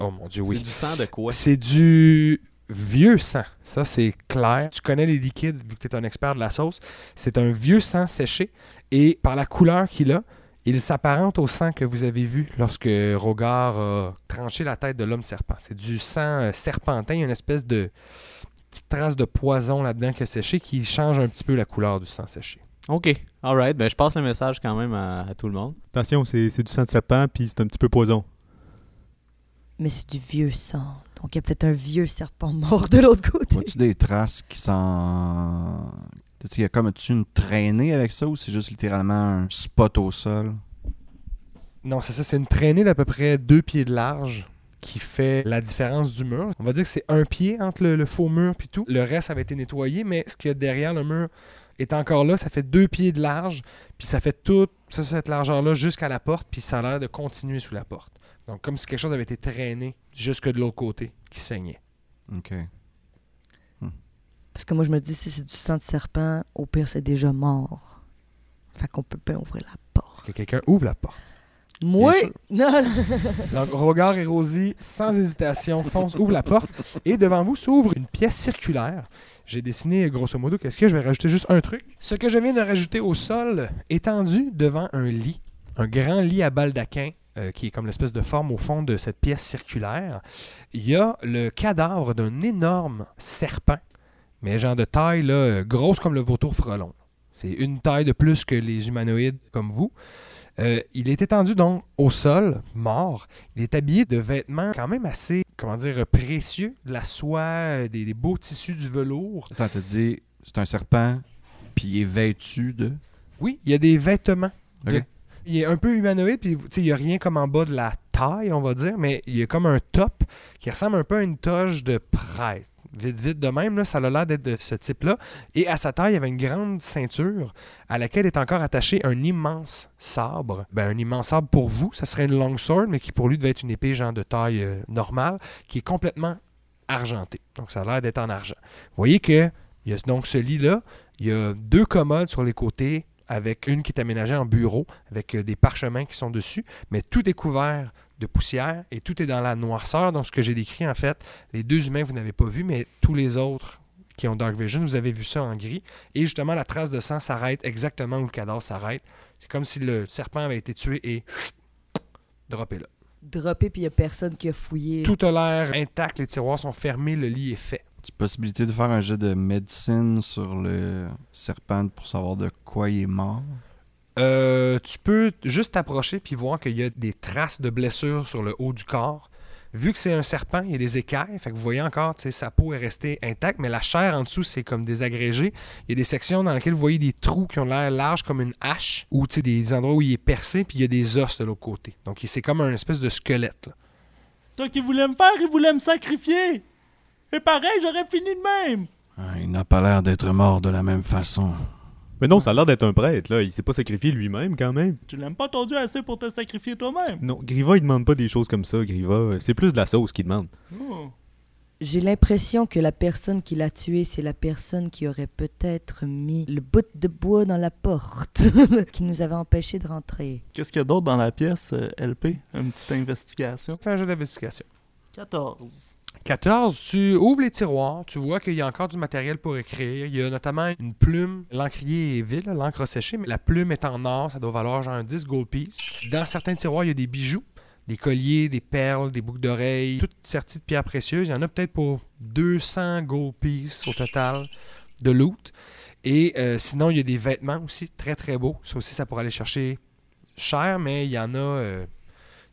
oh mon dieu, C'est oui. du sang de quoi? C'est du vieux sang. Ça, c'est clair. Tu connais les liquides, vu que tu es un expert de la sauce. C'est un vieux sang séché. Et par la couleur qu'il a, il s'apparente au sang que vous avez vu lorsque Rogar a tranché la tête de l'homme serpent. C'est du sang euh, serpentin. Il y a une espèce de petite trace de poison là-dedans qui a séché qui change un petit peu la couleur du sang séché. Ok, alright. Ben, je passe le message quand même à, à tout le monde. Attention, c'est c'est du sang de serpent, puis c'est un petit peu poison. Mais c'est du vieux sang. Donc il y a peut-être un vieux serpent mort de l'autre côté. Vois-tu des traces qui sont. Est-ce qu'il y a comme tu une traînée avec ça ou c'est juste littéralement un spot au sol? Non, c'est ça. C'est une traînée d'à peu près deux pieds de large qui fait la différence du mur. On va dire que c'est un pied entre le, le faux mur puis tout. Le reste avait été nettoyé, mais ce qu'il y a derrière le mur est encore là. Ça fait deux pieds de large, puis ça fait toute ça, cette largeur-là jusqu'à la porte, puis ça a l'air de continuer sous la porte. Donc, comme si quelque chose avait été traîné jusque de l'autre côté, qui saignait. Ok. Parce que moi, je me dis, si c'est du sang de serpent, au pire, c'est déjà mort. Fait qu'on peut pas ouvrir la porte. Est-ce que quelqu'un ouvre la porte? Moi? Non. Donc, Rogar et Rosie, sans hésitation, foncent, ouvrent la porte et devant vous s'ouvre une pièce circulaire. J'ai dessiné grosso modo qu'est-ce que je vais rajouter? Juste un truc. Ce que je viens de rajouter au sol, étendu devant un lit, un grand lit à baldaquin euh, qui est comme l'espèce de forme au fond de cette pièce circulaire, il y a le cadavre d'un énorme serpent, mais genre de taille là, euh, grosse comme le vautour frelon. C'est une taille de plus que les humanoïdes comme vous. Euh, il est étendu donc au sol, mort. Il est habillé de vêtements quand même assez, comment dire, précieux, de la soie, euh, des, des beaux tissus du velours. Attends, dit c'est un serpent, puis il est vêtu de? Oui, il y a des vêtements. de-. Il est un peu humanoïde, puis il n'y a rien comme en bas de la taille, on va dire, mais il y a comme un top qui ressemble un peu à une toge de prêtre. Vite, vite de même, ça a l'air d'être de ce type-là. Et à sa taille, il y avait une grande ceinture à laquelle est encore attaché un immense sabre. Ben, un immense sabre pour vous, ça serait une longsword, mais qui pour lui devait être une épée genre de taille euh, normale, qui est complètement argentée. Donc ça a l'air d'être en argent. Vous voyez que il donc ce lit-là, il y a deux commodes sur les côtés, avec une qui est aménagée en bureau, avec euh, des parchemins qui sont dessus, mais tout est couvert de poussière et tout est dans la noirceur. Donc, ce que j'ai décrit, en fait, les deux humains, vous n'avez pas vu, mais tous les autres qui ont Dark Vision, vous avez vu ça en gris. Et justement, la trace de sang s'arrête exactement où le cadavre s'arrête. C'est comme si le serpent avait été tué et droppé là. droppé puis il y a personne qui a fouillé. Tout a l'air intact, les tiroirs sont fermés, le lit est fait. Tu possibilité de faire un jet de médecine sur le serpent pour savoir de quoi il est mort. Euh, tu peux juste t'approcher puis voir qu'il y a des traces de blessures sur le haut du corps. Vu que c'est un serpent, il y a des écailles. Fait que vous voyez encore, tu sais, sa peau est restée intacte, mais la chair en dessous, c'est comme désagrégé. Il y a des sections dans lesquelles vous voyez des trous qui ont l'air larges comme une hache, ou tu sais, des endroits où il est percé, puis il y a des os de l'autre côté. Donc c'est comme un espèce de squelette. là. Toi qui voulais me faire, il voulait me sacrifier. Et pareil, j'aurais fini de même. Ah, il n'a pas l'air d'être mort de la même façon. Mais non, ça a l'air d'être un prêtre, là. Il s'est pas sacrifié lui-même, quand même. Tu l'aimes pas ton dieu assez pour te sacrifier toi-même? Non, Griva, il demande pas des choses comme ça, Griva. C'est plus de la sauce qu'il demande. Oh. J'ai l'impression que la personne qui l'a tué, c'est la personne qui aurait peut-être mis le bout de bois dans la porte, qui nous avait empêché de rentrer. Qu'est-ce qu'il y a d'autre dans la pièce, euh, LP Une petite investigation. Fais un jeu d'investigation. 14. 14, tu ouvres les tiroirs, tu vois qu'il y a encore du matériel pour écrire. Il y a notamment une plume. L'encrier est vide, l'encre séchée, mais la plume est en or, ça doit valoir genre un 10 gold piece. Dans certains tiroirs, il y a des bijoux, des colliers, des perles, des boucles d'oreilles, toutes serties de pierres précieuses. Il y en a peut-être pour 200 gold piece au total de loot. Et euh, sinon, il y a des vêtements aussi très très beaux. Ça aussi, ça pourrait aller chercher cher, mais il y en a. euh,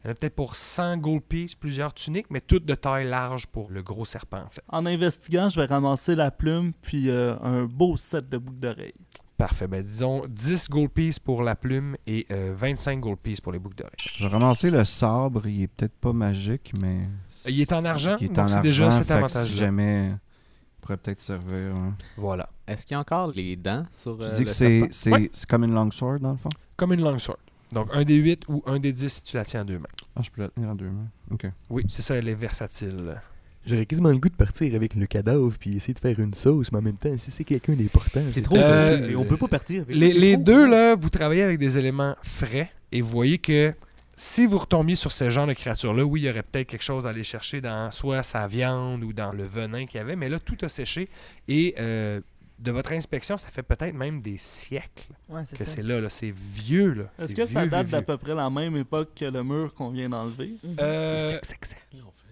il y en a peut-être pour 100 gold pieces, plusieurs tuniques, mais toutes de taille large pour le gros serpent, en fait. En investiguant, je vais ramasser la plume puis euh, un beau set de boucles d'oreilles. Parfait. Ben, disons 10 gold pieces pour la plume et euh, 25 gold pieces pour les boucles d'oreilles. Je vais ramasser le sabre. Il est peut-être pas magique, mais. Il est en argent, Il est donc en c'est déjà cet avantage-là? Si jamais. Il pourrait peut-être servir. hein. Voilà. Est-ce qu'il y a encore les dents sur Tu euh, dis le que c'est c'est- Ouais. c'est comme une longsword, dans le fond? Comme une longsword. Donc un des 8 ou un des 10 si tu la tiens en deux mains. Ah, je peux la tenir en deux mains. Ok. Oui, c'est ça, elle est versatile. J'aurais quasiment le goût de partir avec le cadavre puis essayer de faire une sauce, mais en même temps, si c'est quelqu'un d'important, C'est trop. Euh, on peut pas partir avec ça, Les, les deux, là, vous travaillez avec des éléments frais et vous voyez que si vous retombiez sur ce genre de créature-là, oui, il y aurait peut-être quelque chose à aller chercher dans soit sa viande ou dans le venin qu'il y avait, mais là, tout a séché et euh, de votre inspection, ça fait peut-être même des siècles Ouais, c'est que ça. c'est là, là. C'est vieux, là. Est-ce C'est que ça date vieux, d'à peu près la même époque que le mur qu'on vient d'enlever? Mhm. Euh,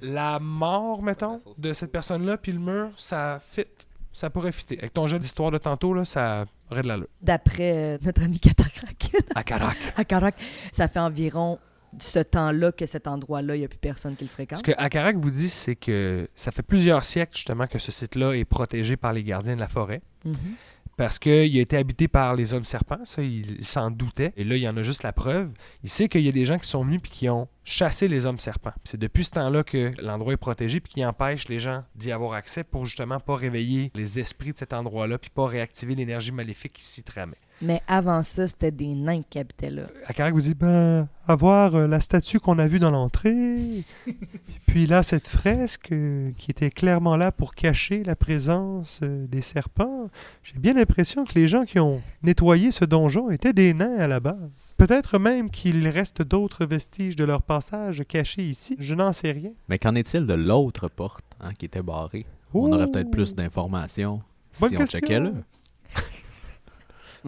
la mort, mettons, de cette personne-là, puis le mur, ça fit. Ça pourrait fitter. Avec ton jeu d'histoire de tantôt, là, ça aurait de l'allure. D'après euh, notre ami Catarac, À Carac. à Carac, ça fait environ ce temps-là que cet endroit-là, il n'y a plus personne qui le fréquente? Ce que Akarak vous dit, c'est que ça fait plusieurs siècles justement que ce site-là est protégé par les gardiens de la forêt. Mhm. Parce qu'il a été habité par les hommes serpents, ça, il, il s'en doutait. Et là, il y en a juste la preuve. Il sait qu'il y a des gens qui sont venus puis qui ont chassé les hommes serpents. C'est depuis ce temps-là que l'endroit est protégé puis qui empêche les gens d'y avoir accès pour justement pas réveiller les esprits de cet endroit-là puis pas réactiver l'énergie maléfique qui s'y tramait. Mais avant ça, c'était des nains qui habitaient là. Akarak vous dit ben avoir euh, la statue qu'on a vue dans l'entrée puis là cette fresque euh, qui était clairement là pour cacher la présence euh, des serpents j'ai bien l'impression que les gens qui ont nettoyé ce donjon étaient des nains à la base peut-être même qu'il reste d'autres vestiges de leur passage cachés ici je n'en sais rien Mais qu'en est-il de l'autre porte hein, qui était barrée? On aurait peut-être plus d'informations Bonne si on question. checkait là.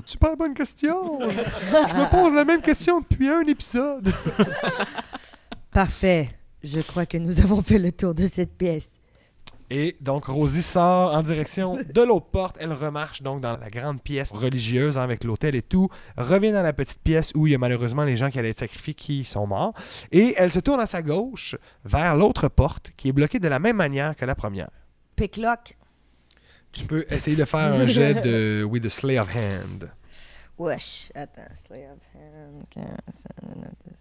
super bonne question je me pose la même question depuis un épisode Parfait. Je crois que nous avons fait le tour de cette pièce. Et donc, Rosie sort en direction de l'autre porte. Elle remarche donc dans la grande pièce religieuse avec l'autel et tout. Revient dans la petite pièce où il y a malheureusement les gens qui allaient être sacrifiés qui sont morts. Et elle se tourne à sa gauche vers l'autre porte qui est bloquée de la même manière que la première. Picklock. Tu peux essayer de faire un jet de, oui, de Slay of Hand. Wesh. Attends. Slay of hand. 15, 10.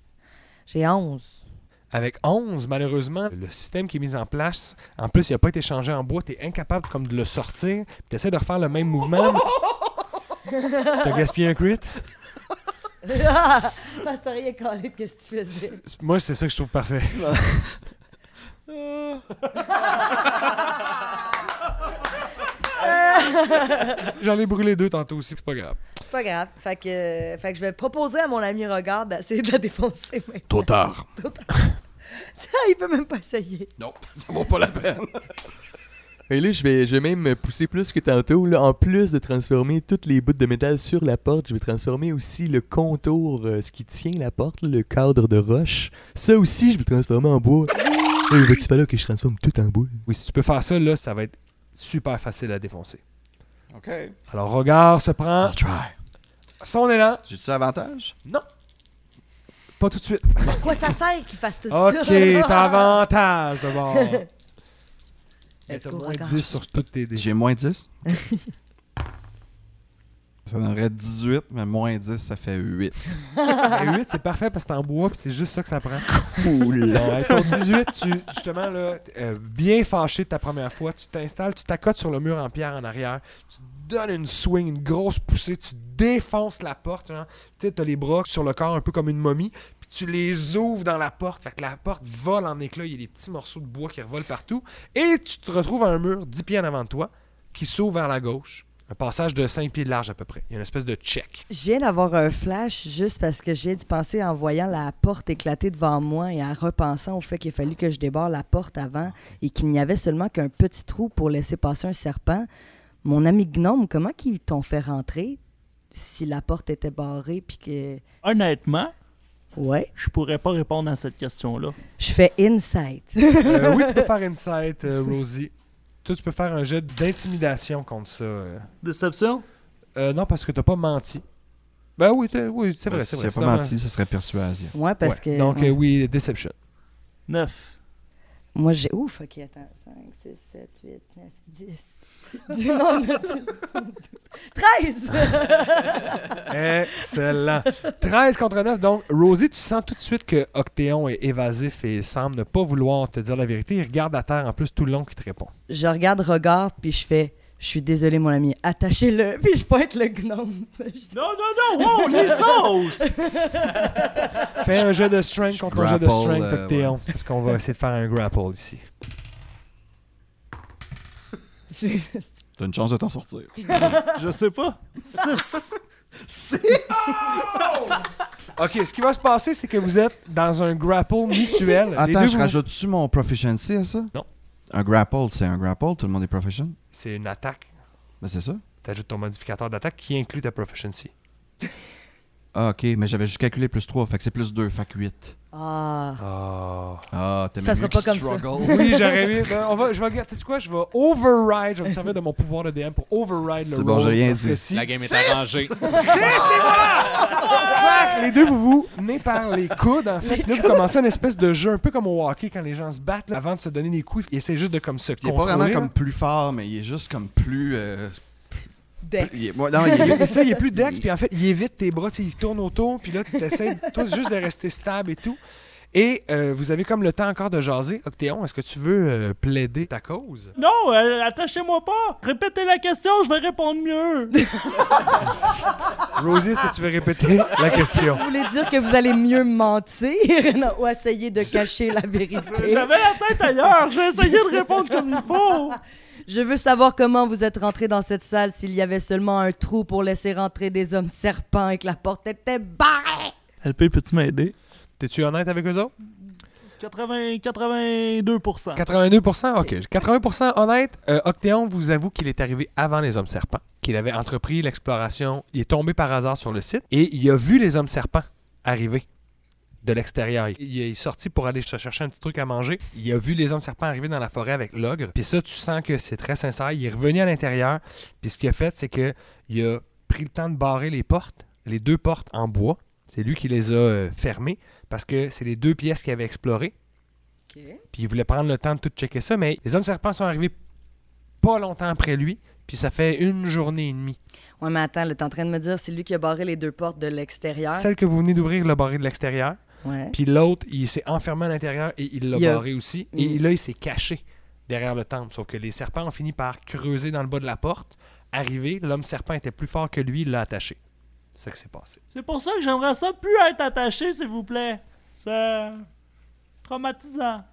J'ai 11. Avec 11, malheureusement, le système qui est mis en place, en plus, il n'a pas été changé en bois. Tu es incapable comme de le sortir. Tu essaies de refaire le même mouvement. T'as gaspillé un crit? Parce que rien calé, qu'est-ce que tu faisais? C'est- Moi, c'est ça que je trouve parfait. J'en ai brûlé deux tantôt aussi, c'est pas grave. C'est pas grave. Fait que, euh, fait que je vais proposer à mon ami Regard d'essayer de la défoncer maintenant. Trop tard. Il peut même pas essayer. Non, ça vaut pas la peine. Et là, je vais, je vais même pousser plus que tantôt. Là. En plus de transformer toutes les bouts de métal sur la porte, je vais transformer aussi le contour, euh, ce qui tient la porte, là, le cadre de roche. Ça aussi, je vais le transformer en bois. Il va-tu falloir que je transforme tout en bois? Oui, si tu peux faire ça, là, ça va être super facile à défoncer. OK. Alors, Regard se prend try. son élan. J'ai-tu avantage? Pas tout de suite. À quoi ça sert qu'il fasse tout Ok, ça? t'as avantage d'abord. Mais Let's T'as go, moins Regard. 10 sur toutes tes dés. J'ai moins 10. ça donnerait 18, mais moins 10, ça fait 8. 8, c'est parfait parce que c'est en bois puis c'est juste ça que ça prend. Cool. Avec ton 18, tu, justement, là, euh, bien fâché de ta première fois, tu t'installes, tu t'accotes sur le mur en pierre en arrière, tu donnes une swing, une grosse poussée, tu défonces la porte. genre. Tu sais, t'as les bras sur le corps un peu comme une momie, puis tu les ouvres dans la porte. Fait que la porte vole en éclats, il y a des petits morceaux de bois qui revolent partout. Et tu te retrouves à un mur 10 pieds en avant de toi qui s'ouvre vers la gauche. Un passage de 5 pieds de large à peu près. Il y a une espèce de check. Je viens d'avoir un flash juste parce que je viens d'y penser en voyant la porte éclater devant moi et en repensant au fait qu'il a fallu que je débarre la porte avant et qu'il n'y avait seulement qu'un petit trou pour laisser passer un serpent. Mon ami Gnome, comment qu'ils t'ont fait rentrer si la porte était barrée puis que... Honnêtement, Ouais, je pourrais pas répondre à cette question-là. je fais insight. Euh, oui, tu peux faire Insight, euh, Rosie. Toi, tu peux faire un jet d'intimidation contre ça. euh. Déception? Euh, non, parce que t'as pas menti. Ben oui, t'as- oui c'est vrai, c'est Si vrai. pas c'est normal. menti, ça serait persuasion. ouais, parce Ouais. que... Donc, ouais. euh, oui, Deception. 9. Moi, j'ai... Ouf, OK, attends. 5, 6, 7, 8, 9, 10. non, 13! Excellent. 13 contre 9. Donc, Rosie, tu sens tout de suite que Octéon est évasif et semble ne pas vouloir te dire la vérité. Il regarde à terre en plus tout le long qu'il te répond. je regarde regard, puis je fais... Je suis désolé, mon ami. Attachez-le. Puis je pointe le gnome. Je- Non, non, non! Wow, les sauces! Fais un jet de strength contre un jet de strength, euh, Octéon. Parce qu'on va essayer de faire un grapple ici. C'est- T'as une chance de t'en sortir. Je sais pas. 6. OK, ce qui va se passer, c'est que vous êtes dans un grapple mutuel. Les Attends, deux, je vous- rajoute-tu mon proficiency à ça? Non. Un grapple, c'est un grapple, tout le monde est proficient? C'est une attaque. Ben c'est ça. Tu ajoutes ton modificateur d'attaque qui inclut ta proficiency. Ah, ok, mais j'avais juste calculé plus 3, fait que c'est plus 2, fait que 8. Ah. Ah, t'es Ça sera pas comme ça. Oui, j'aurais aimé. Ben, on va, je vais regarder. Tu sais quoi? Je vais override. Je vais me servir de mon pouvoir de DM pour override le C'est bon, j'ai rien dit. La game est arrangée. Fait que les deux, vous vous venez par les coudes, en fait. Là, vous commencez une espèce de jeu, un peu comme au hockey, quand les gens se battent, là, avant de se donner des coups, ils essaient juste de comme se Il est pas contrôler. vraiment là. comme plus fort, mais il est juste comme plus. euh, Dex. il est- non, il est- Et ça, il est plus dex, puis en fait, il évite tes bras, tu sais, il tourne autour, puis là, tu essaies, toi, juste de rester stable et tout. Et euh, vous avez comme le temps encore de jaser. Octéon, est-ce que tu veux euh, plaider ta cause? Non, euh, attachez-moi pas! Répétez la question, je vais répondre mieux! Rosie, est-ce que tu veux répéter la question? Vous voulez dire que vous allez mieux mentir non, ou essayer de cacher la vérité? J'avais la tête ailleurs, j'ai essayé de répondre comme il faut! Je veux savoir comment vous êtes rentré dans cette salle s'il y avait seulement un trou pour laisser rentrer des hommes serpents et que la porte était barrée. LP, peux-tu m'aider? T'es-tu honnête avec eux autres? 80, 82%. 82%? OK. 80% honnête. Euh, Octéon vous avoue qu'il est arrivé avant les hommes serpents, qu'il avait entrepris l'exploration. Il est tombé par hasard sur le site et il a vu les hommes serpents arriver de l'extérieur. Il est sorti pour aller se chercher un petit truc à manger. Il a vu les hommes serpents arriver dans la forêt avec l'ogre. Puis ça, tu sens que c'est très sincère. Il est revenu à l'intérieur. Puis ce qu'il a fait, c'est que il a pris le temps de barrer les portes, les deux portes en bois. C'est lui qui les a euh, fermées parce que c'est les deux pièces qu'il avait explorées. Puis il voulait prendre le temps de tout checker ça, mais les hommes serpents sont arrivés pas longtemps après lui, puis ça fait une journée et demie. Ouais, mais attends, t'es en train de me dire c'est lui qui a barré les deux portes de l'extérieur? Celle que vous venez d'ouvrir l'a barré de l'extérieur, Ouais. puis l'autre, il s'est enfermé à l'intérieur et il l'a Il a- barré aussi. Et Mm. là, il s'est caché derrière le temple. Sauf que les serpents ont fini par creuser dans le bas de la porte. Arrivé, l'homme serpent était plus fort que lui, il l'a attaché. C'est ça qui s'est passé. C'est pour ça que j'aimerais ça plus être attaché, s'il vous plaît. C'est traumatisant.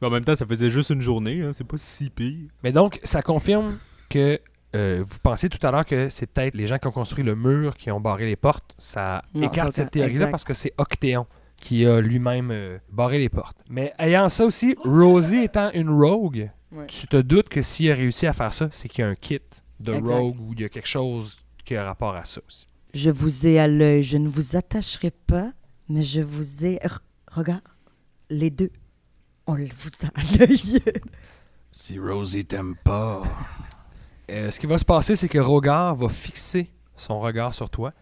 Mais en même temps, ça faisait juste une journée, hein, c'est pas si pire. Mais donc, ça confirme que euh, vous pensez tout à l'heure que c'est peut-être les gens qui ont construit le mur qui ont barré les portes. Ça Non, écarte ça- cette théorie-là parce que c'est Octéon qui a lui-même euh, barré les portes. Mais ayant ça aussi, Rosie étant une rogue, Ouais. tu te doutes que s'il a réussi à faire ça, c'est qu'il y a un kit de Exact. rogue ou il y a quelque chose qui a rapport à ça aussi. Je vous ai à l'œil. Je ne vous attacherai pas, mais je vous ai. R- regarde, les deux. On vous a à l'œil. Si Rosie t'aime pas. Euh, ce qui va se passer, c'est que Rogar va fixer son regard sur toi.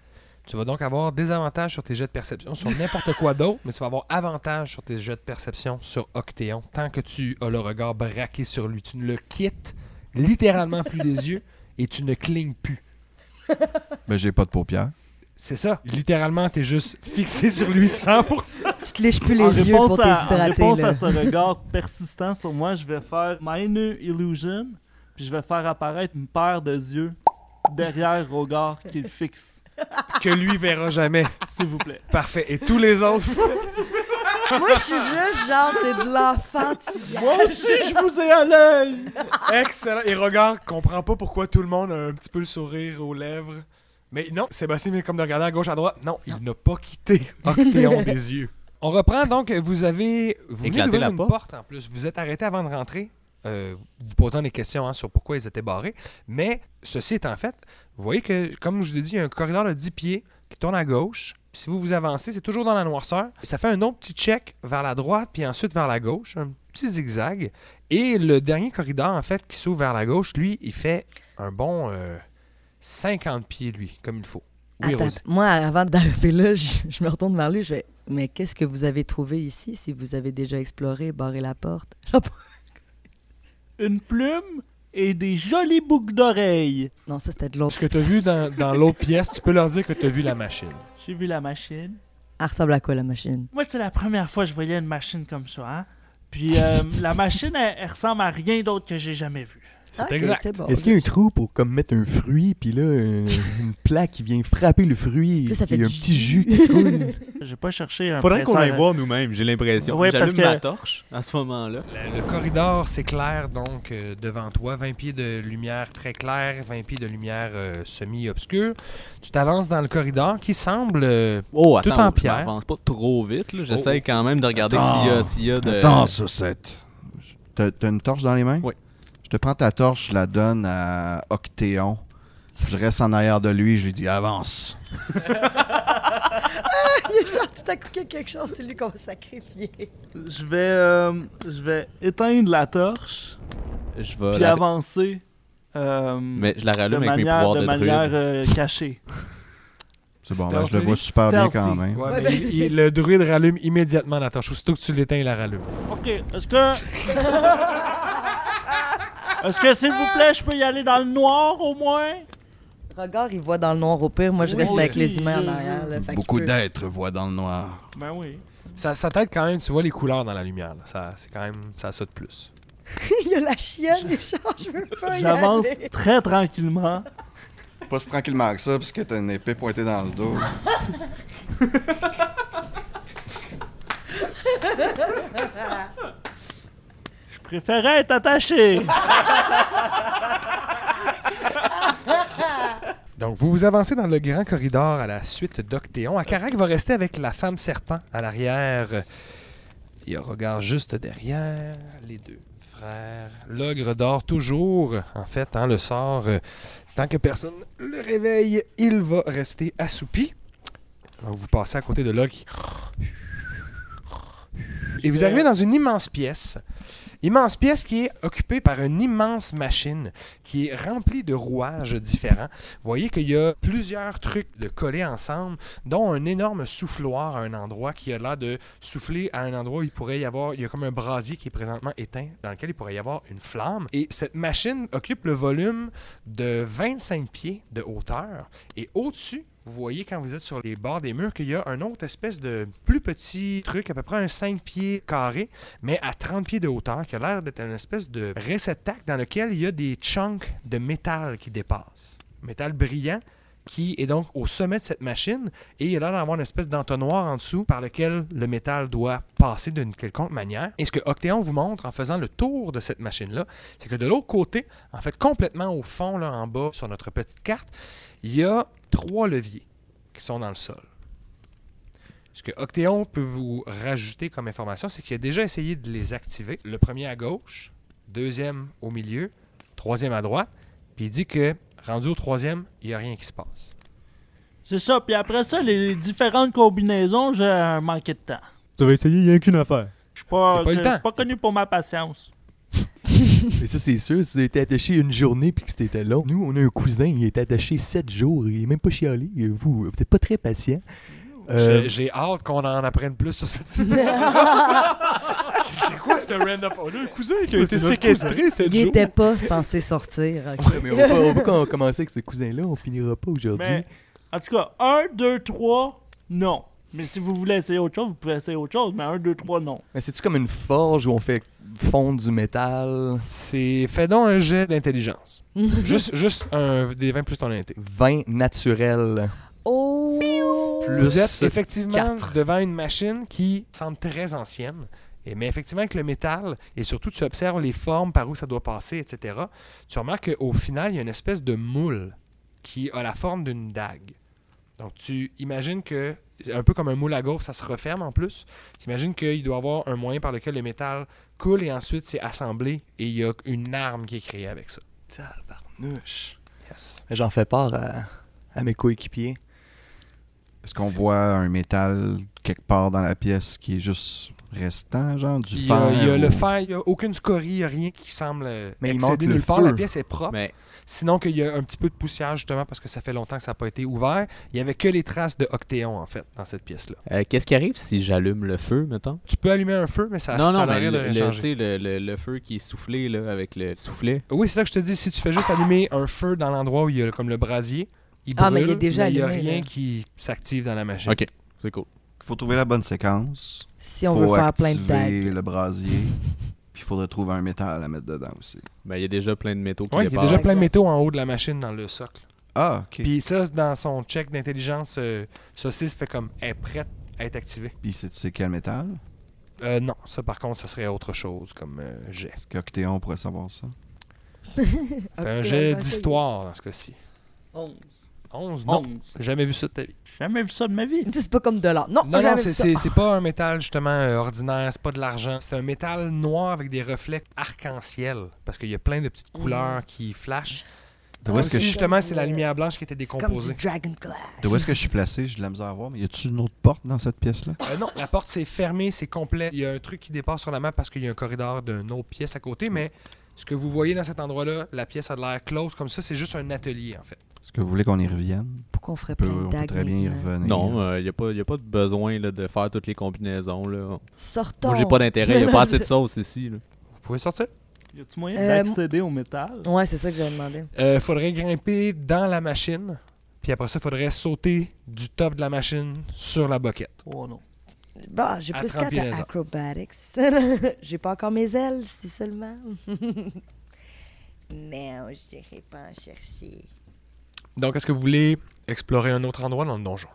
Tu vas donc avoir des avantages sur tes jets de perception sur n'importe quoi d'autre, mais tu vas avoir avantage sur tes jets de perception sur Octéon tant que tu as le regard braqué sur lui. Tu ne le quittes littéralement plus des yeux et tu ne clignes plus. Ben, j'ai pas de paupières. C'est ça. Littéralement, tu es juste fixé sur lui 100%. tu te lèches plus les en yeux pour à, en t'hydrater. réponse là. à ce regard persistant sur moi, je vais faire Minor Illusion, puis je vais faire apparaître une paire de yeux derrière Rogar qui le fixe, que lui verra jamais. s'il vous plaît. Parfait. Et tous les autres. Moi, je suis juste genre, c'est de l'enfantillage. Moi aussi, je vous ai à l'œil! Excellent. Et regarde, comprend pas pourquoi tout le monde a un petit peu le sourire aux lèvres. Mais non, Sébastien vient comme de regarder à gauche, à droite. Non, il n'a pas quitté Octéon des yeux. On reprend donc, vous avez... Vous venez d'ouvrir la une porte. porte. en plus. Vous êtes arrêté avant de rentrer, euh, vous posant des questions hein, sur pourquoi ils étaient barrés. Mais ceci étant fait, vous voyez que, comme je vous ai dit, il y a un corridor de 10 pieds qui tourne à gauche. Si vous vous avancez, c'est toujours dans la noirceur. Ça fait un autre petit check vers la droite, puis ensuite vers la gauche, un petit zigzag. Et le dernier corridor, en fait, qui s'ouvre vers la gauche, lui, il fait un bon euh, 50 pieds, lui, comme il faut. Oui, Attends, Rosie. moi, avant d'arriver là, je, je me retourne vers lui. Je fais Mais qu'est-ce que vous avez trouvé ici si vous avez déjà exploré, barré la porte Une plume et des jolies boucles d'oreilles. Non, ça c'était de l'autre. Ce que tu as vu dans, dans l'autre pièce, tu peux leur dire que tu as vu la machine. J'ai vu la machine. Elle ressemble à quoi la machine? Moi, c'est la première fois que je voyais une machine comme ça, hein? Puis euh, la machine, elle, elle ressemble à rien d'autre que j'ai jamais vu. C'est Ok, exact. c'est bon. Est-ce qu'il y a un trou pour comme mettre un fruit, puis là, un- une plaque qui vient frapper le fruit, puis un petit jus. qui coule? J'ai pas cherché un Faudrait qu'on aille voir nous-mêmes, j'ai l'impression. Ouais, parce J'allume que- ma torche à ce moment-là. Le, le corridor s'éclaire donc euh, devant toi, 20 pieds de lumière très claire, 20 pieds de lumière euh, semi-obscure. Tu t'avances dans le corridor qui semble... euh, Oh, Tout attends, en je pierre. m'avance pas trop vite. J'essaie Oh. quand même de regarder s'il y a, s'il y a de... Attends, Saucette. T'as t'as une torche dans les mains? Oui. Je te prends ta torche, je la donne à Octéon. Je reste en arrière de lui, je lui dis avance. Il y a genre tout à coup qu'il y a quelque chose, c'est lui qu'on va sacrifier. Je vais, euh, je vais éteindre la torche, Je vais puis la- avancer euh, Mais je la de rallume avec mes manière, pouvoirs de de, manière druide. euh, cachée. C'est bon, ben, je le vois super bien quand même. ouais, Ouais, mais ben- il- il- le druide rallume immédiatement la torche. Aussitôt que tu l'éteins, il la rallume. OK, est-ce que... Est-ce que, s'il vous plaît, je peux y aller dans le noir, au moins? Regarde, il voit dans le noir au pire. Moi, je Oui, reste avec les humains en arrière. là, fait qu'il Beaucoup peut- d'êtres voient dans le noir. Ben oui. Ça, ça t'aide quand même, tu vois les couleurs dans la lumière. là. Ça, c'est quand même... Ça a ça de plus. il y a la chienne, les gens, je veux pas y J'avance aller. très tranquillement. Pas si tranquillement que ça, parce que t'as une épée pointée dans le dos. Préférais être attaché. Donc, vous vous avancez dans le grand corridor à la suite d'Octéon. Akarak va rester avec la femme serpent à l'arrière. Il regarde juste derrière les deux frères. L'ogre dort toujours. En fait, hein, le sort, euh, tant que personne le réveille, il va rester assoupi. Donc, vous passez à côté de l'ogre. Et vous arrivez dans une immense pièce. Immense pièce qui est occupée par une immense machine qui est remplie de rouages différents. Vous voyez qu'il y a plusieurs trucs de collés ensemble, dont un énorme souffloir à un endroit qui a l'air de souffler à un endroit où il pourrait y avoir, il y a comme un brasier qui est présentement éteint, dans lequel il pourrait y avoir une flamme. Et cette machine occupe le volume de 25 pieds de hauteur. Et au-dessus, vous voyez quand vous êtes sur les bords des murs qu'il y a un autre espèce de plus petit truc, à peu près un 5 pieds carré, mais à 30 pieds de hauteur, qui a l'air d'être une espèce de réceptacle dans lequel il y a des chunks de métal qui dépassent. Métal brillant qui est donc au sommet de cette machine et il a l'air d'avoir une espèce d'entonnoir en dessous par lequel le métal doit passer d'une quelconque manière. Et ce que Octéon vous montre en faisant le tour de cette machine-là, c'est que de l'autre côté, en fait complètement au fond, là, en bas, sur notre petite carte, il y a trois leviers qui sont dans le sol. Ce que Octéon peut vous rajouter comme information, c'est qu'il a déjà essayé de les activer. Le premier à gauche, deuxième au milieu, troisième à droite. Puis il dit que rendu au troisième, il n'y a rien qui se passe. C'est ça, puis après ça, les différentes combinaisons, j'ai manqué de temps. Tu vas essayer, il n'y a qu'une affaire. Je suis pas, connu pour ma patience. Mais ça, c'est sûr, si tu étais attaché une journée puis que c'était long. Nous, on a un cousin, il est attaché sept jours, il est même pas chialé. Vous, vous êtes pas très patient. Euh, J'ai- hâte qu'on en apprenne plus sur cette histoire. c'est quoi ce random? On a un cousin qui a été séquestré cette Il jour. était pas censé sortir. mais on va, on com- commencer avec ce cousin-là, on finira pas aujourd'hui. En tout cas, 1, 2, 3, non. Mais si vous voulez essayer autre chose, vous pouvez essayer autre chose, mais 1, 2, 3, non. Mais c'est-tu comme une forge où on fait fondre du métal? C'est fais donc un jet d'intelligence. juste, juste un des 20 plus ton inté. Vin naturel. Oh! Plus Vous êtes effectivement quatre. devant une machine qui semble très ancienne. Et, mais effectivement, avec le métal, et surtout tu observes les formes par où ça doit passer, etc., tu remarques qu'au final, il y a une espèce de moule qui a la forme d'une dague. Donc tu imagines que, un peu comme un moule à gaufre, ça se referme en plus. Tu imagines qu'il doit y avoir un moyen par lequel le métal coule et ensuite c'est assemblé et il y a une arme qui est créée avec ça. Tabarnouche. Yes. J'en fais part à, à mes coéquipiers. Est-ce qu'on voit un métal quelque part dans la pièce qui est juste restant, genre du Il y a, fer? il y a le fer, il n'y a aucune scorie, il n'y a rien qui semble euh, Mais excéder nulle part. feu. La pièce est propre. Mais Sinon qu'il y a un petit peu de poussière justement parce que ça fait longtemps que ça n'a pas été ouvert. Il n'y avait que les traces de octéon en fait dans cette pièce-là. euh, qu'est-ce qui arrive si j'allume le feu, mettons? Tu peux allumer un feu, mais ça non, ça non, mais le, rien le- changer. tu sais, le, le- le feu qui est soufflé là, avec le soufflet. Oui, c'est ça que je te dis. Si tu fais juste allumer un feu dans l'endroit où il y a comme le brasier, il brûle, Ah, mais il est déjà il n'y a allumé, rien là. qui s'active dans la machine. Ok, c'est cool. Il faut trouver la bonne séquence. Si on faut veut faire plein de activer dagues. le brasier. Puis il faudrait trouver un métal à mettre dedans aussi. Ben, il y a déjà plein de métaux qui Ouais, il y a déjà plein de métaux en haut de la machine dans le socle. Ah, ok. Puis, Puis ça, dans son check d'intelligence, euh, Saucisse fait comme elle est prête à être activée. c'est- tu sais quel métal? Euh, non, ça par contre, ça serait autre chose comme euh, jet. Est-ce qu'Octéon pourrait savoir ça? Fais un jet d'histoire dans ce cas-ci. 11. 11, non. 11. Jamais vu ça de ta vie. Jamais vu ça de ma vie. C'est pas comme de l'or. Non, Non, non, c'est, pas un métal justement euh, ordinaire, c'est pas de l'argent. C'est un métal noir avec des reflets arc-en-ciel parce qu'il y a plein de petites couleurs qui flashent. De où est-ce que, je... justement c'est la lumière blanche qui était décomposée. du Dragon Glass. de où est-ce que je suis placé? J'ai de la misère à voir. Mais y a-tu une autre porte dans cette pièce-là? Euh, non, la porte c'est fermé, c'est complet. Il y a un truc qui dépasse sur la map parce qu'il y a un corridor d'une autre pièce à côté, mais ce que vous voyez dans cet endroit-là, la pièce a de l'air close comme ça, c'est juste un atelier en fait. Est-ce que vous voulez qu'on y revienne? Pourquoi on ferait plein de dagues très bien y maintenant? revenir. Non, il n'y a, pas- y a pas de besoin là, de faire toutes les combinaisons. Là. Sortons. Moi, j'ai pas d'intérêt. Il n'y a pas assez de sauce ici. là. Vous pouvez sortir? Y a-tu moyen Euh, d'accéder au métal? Ouais, c'est ça que j'avais demandé. Euh, faudrait grimper dans la machine, puis après ça, faudrait sauter du top de la machine sur la boquette. Oh non. Bah, j'ai plus 30 qu'à acrobatics. j'ai pas encore mes ailes, si seulement. non, je n'irai pas en chercher. Donc, est-ce que vous voulez explorer un autre endroit dans le donjon?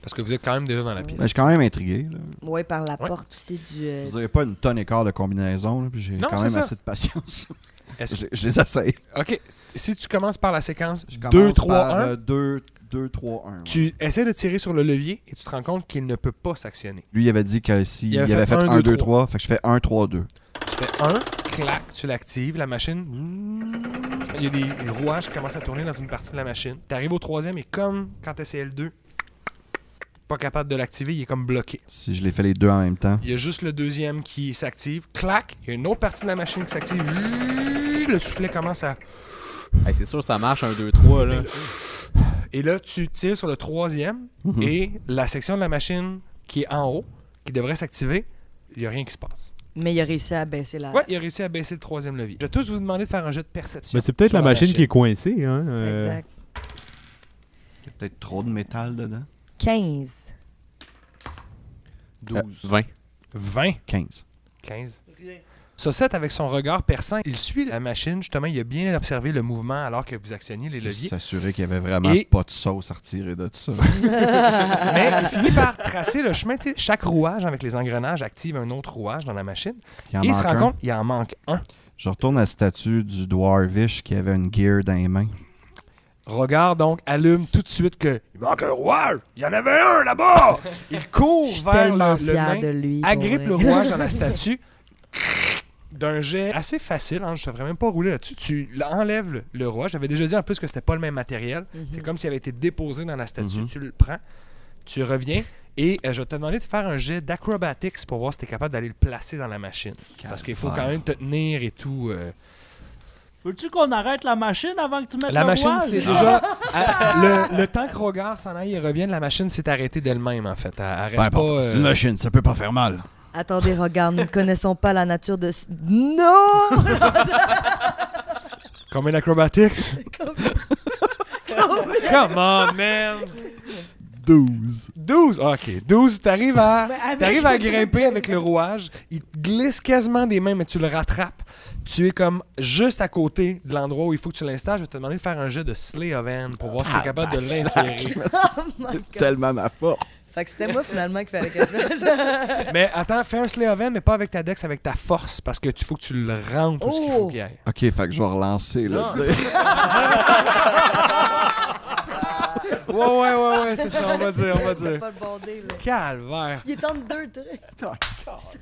Parce que vous êtes quand même déjà dans la Mais pièce. je suis quand même intrigué. Là. Ouais, par la Ouais. porte aussi du. euh, Vous n'avez pas une tonne et quart de combinaisons. là, puis J'ai Non, quand c'est même ça. assez de patience. Est-ce je, que- je les essaye. Ok, si tu commences par la séquence Je 2, 3, 1, 2, 2, 3, 1. tu essaies de tirer sur le levier et tu te rends compte qu'il ne peut pas s'actionner. Lui, il avait dit que s'il Il avait avait fait fait un, 1, deux, 2, trois. 3, fait que je fais 1, 3, 2. Tu fais 1, clac, tu l'actives, la machine. Il y a des rouages qui commencent à tourner dans une partie de la machine. Tu arrives au troisième et comme quand tu essayais le 2, pas capable de l'activer, il est comme bloqué. Si je les fais les deux en même temps. Il y a juste le deuxième qui s'active. Clac, il y a une autre partie de la machine qui s'active. Le soufflet commence à. Hey, c'est sûr, ça marche, un, deux, trois. Là. Et là, tu tires sur le troisième Mhm. et la section de la machine qui est en haut, qui devrait s'activer, il n'y a rien qui se passe. Mais il a réussi à baisser la. Ouais, il a réussi à baisser le troisième levier. Je vais tous vous demander de faire un jet de perception. Mais c'est peut-être sur la machine, qui est coincée. Hein? euh, Exact. Il y a peut-être trop de métal dedans. 15. 12. Euh, 20. 20. 15. 15. Saucette, avec son regard perçant, il suit la machine. Justement, il a bien observé le mouvement alors que vous actionniez les leviers. S'assurer qu'il y avait vraiment Et- pas de sauce à retirer de ça. Mais il finit par tracer le chemin. Chaque rouage avec les engrenages active un autre rouage dans la machine. Il et il se rend un. compte qu'il en manque un. Je retourne à la statue du Dwarvish qui avait une gear dans les mains. Regard donc allume tout de suite que il manque un rouage. Il y en avait un là-bas. Il court vers le, le nain, de lui. agrippe le rouage dans la statue, d'un jet assez facile, hein, je ne devrais même pas rouler là-dessus. Tu enlèves le, le roi. J'avais déjà dit en plus que c'était pas le même matériel. C'est comme s'il avait été déposé dans la statue. Mhm. Tu le prends, tu reviens et euh, je vais te demander de faire un jet d'acrobatics pour voir si tu es capable d'aller le placer dans la machine. Parce qu'il faut quand même te tenir et tout. euh. Veux-tu qu'on arrête la machine avant que tu mettes La le machine, c'est déjà. à- le, le temps que Rogar s'en aille et revienne, la machine s'est arrêtée d'elle-même, en fait. Elle, elle reste pas. euh, C'est une machine, ça peut pas faire mal. Attendez, regarde, nous ne connaissons pas la nature de... ce- Non! Combien d'acrobatics? Come on, man! 12. 12! Ah, OK. 12, t'arrives à, avec- t'arrives à grimper avec le rouage. Il te glisse quasiment des mains, mais tu le rattrapes. Tu es comme juste à côté de l'endroit où il faut que tu l'installes. Je vais te demander de faire un jet de Slay of Hand pour voir si t'es capable de l'insérer. Oh God. Tellement ma force. Fait que c'était moi, finalement, qu'il fallait que je fasse. mais attends, fais un Slay of Hand, mais pas avec ta dex, avec ta force, parce que tu faut que tu le rentres tout ce qu'il faut Oh! qu'il aille. Ok, fait que je vais relancer là. Ouais, ouais, ouais, ouais, c'est ça, on va dire, on va dire. pas le bon dé, là. Calvaire. Il est entre deux trucs.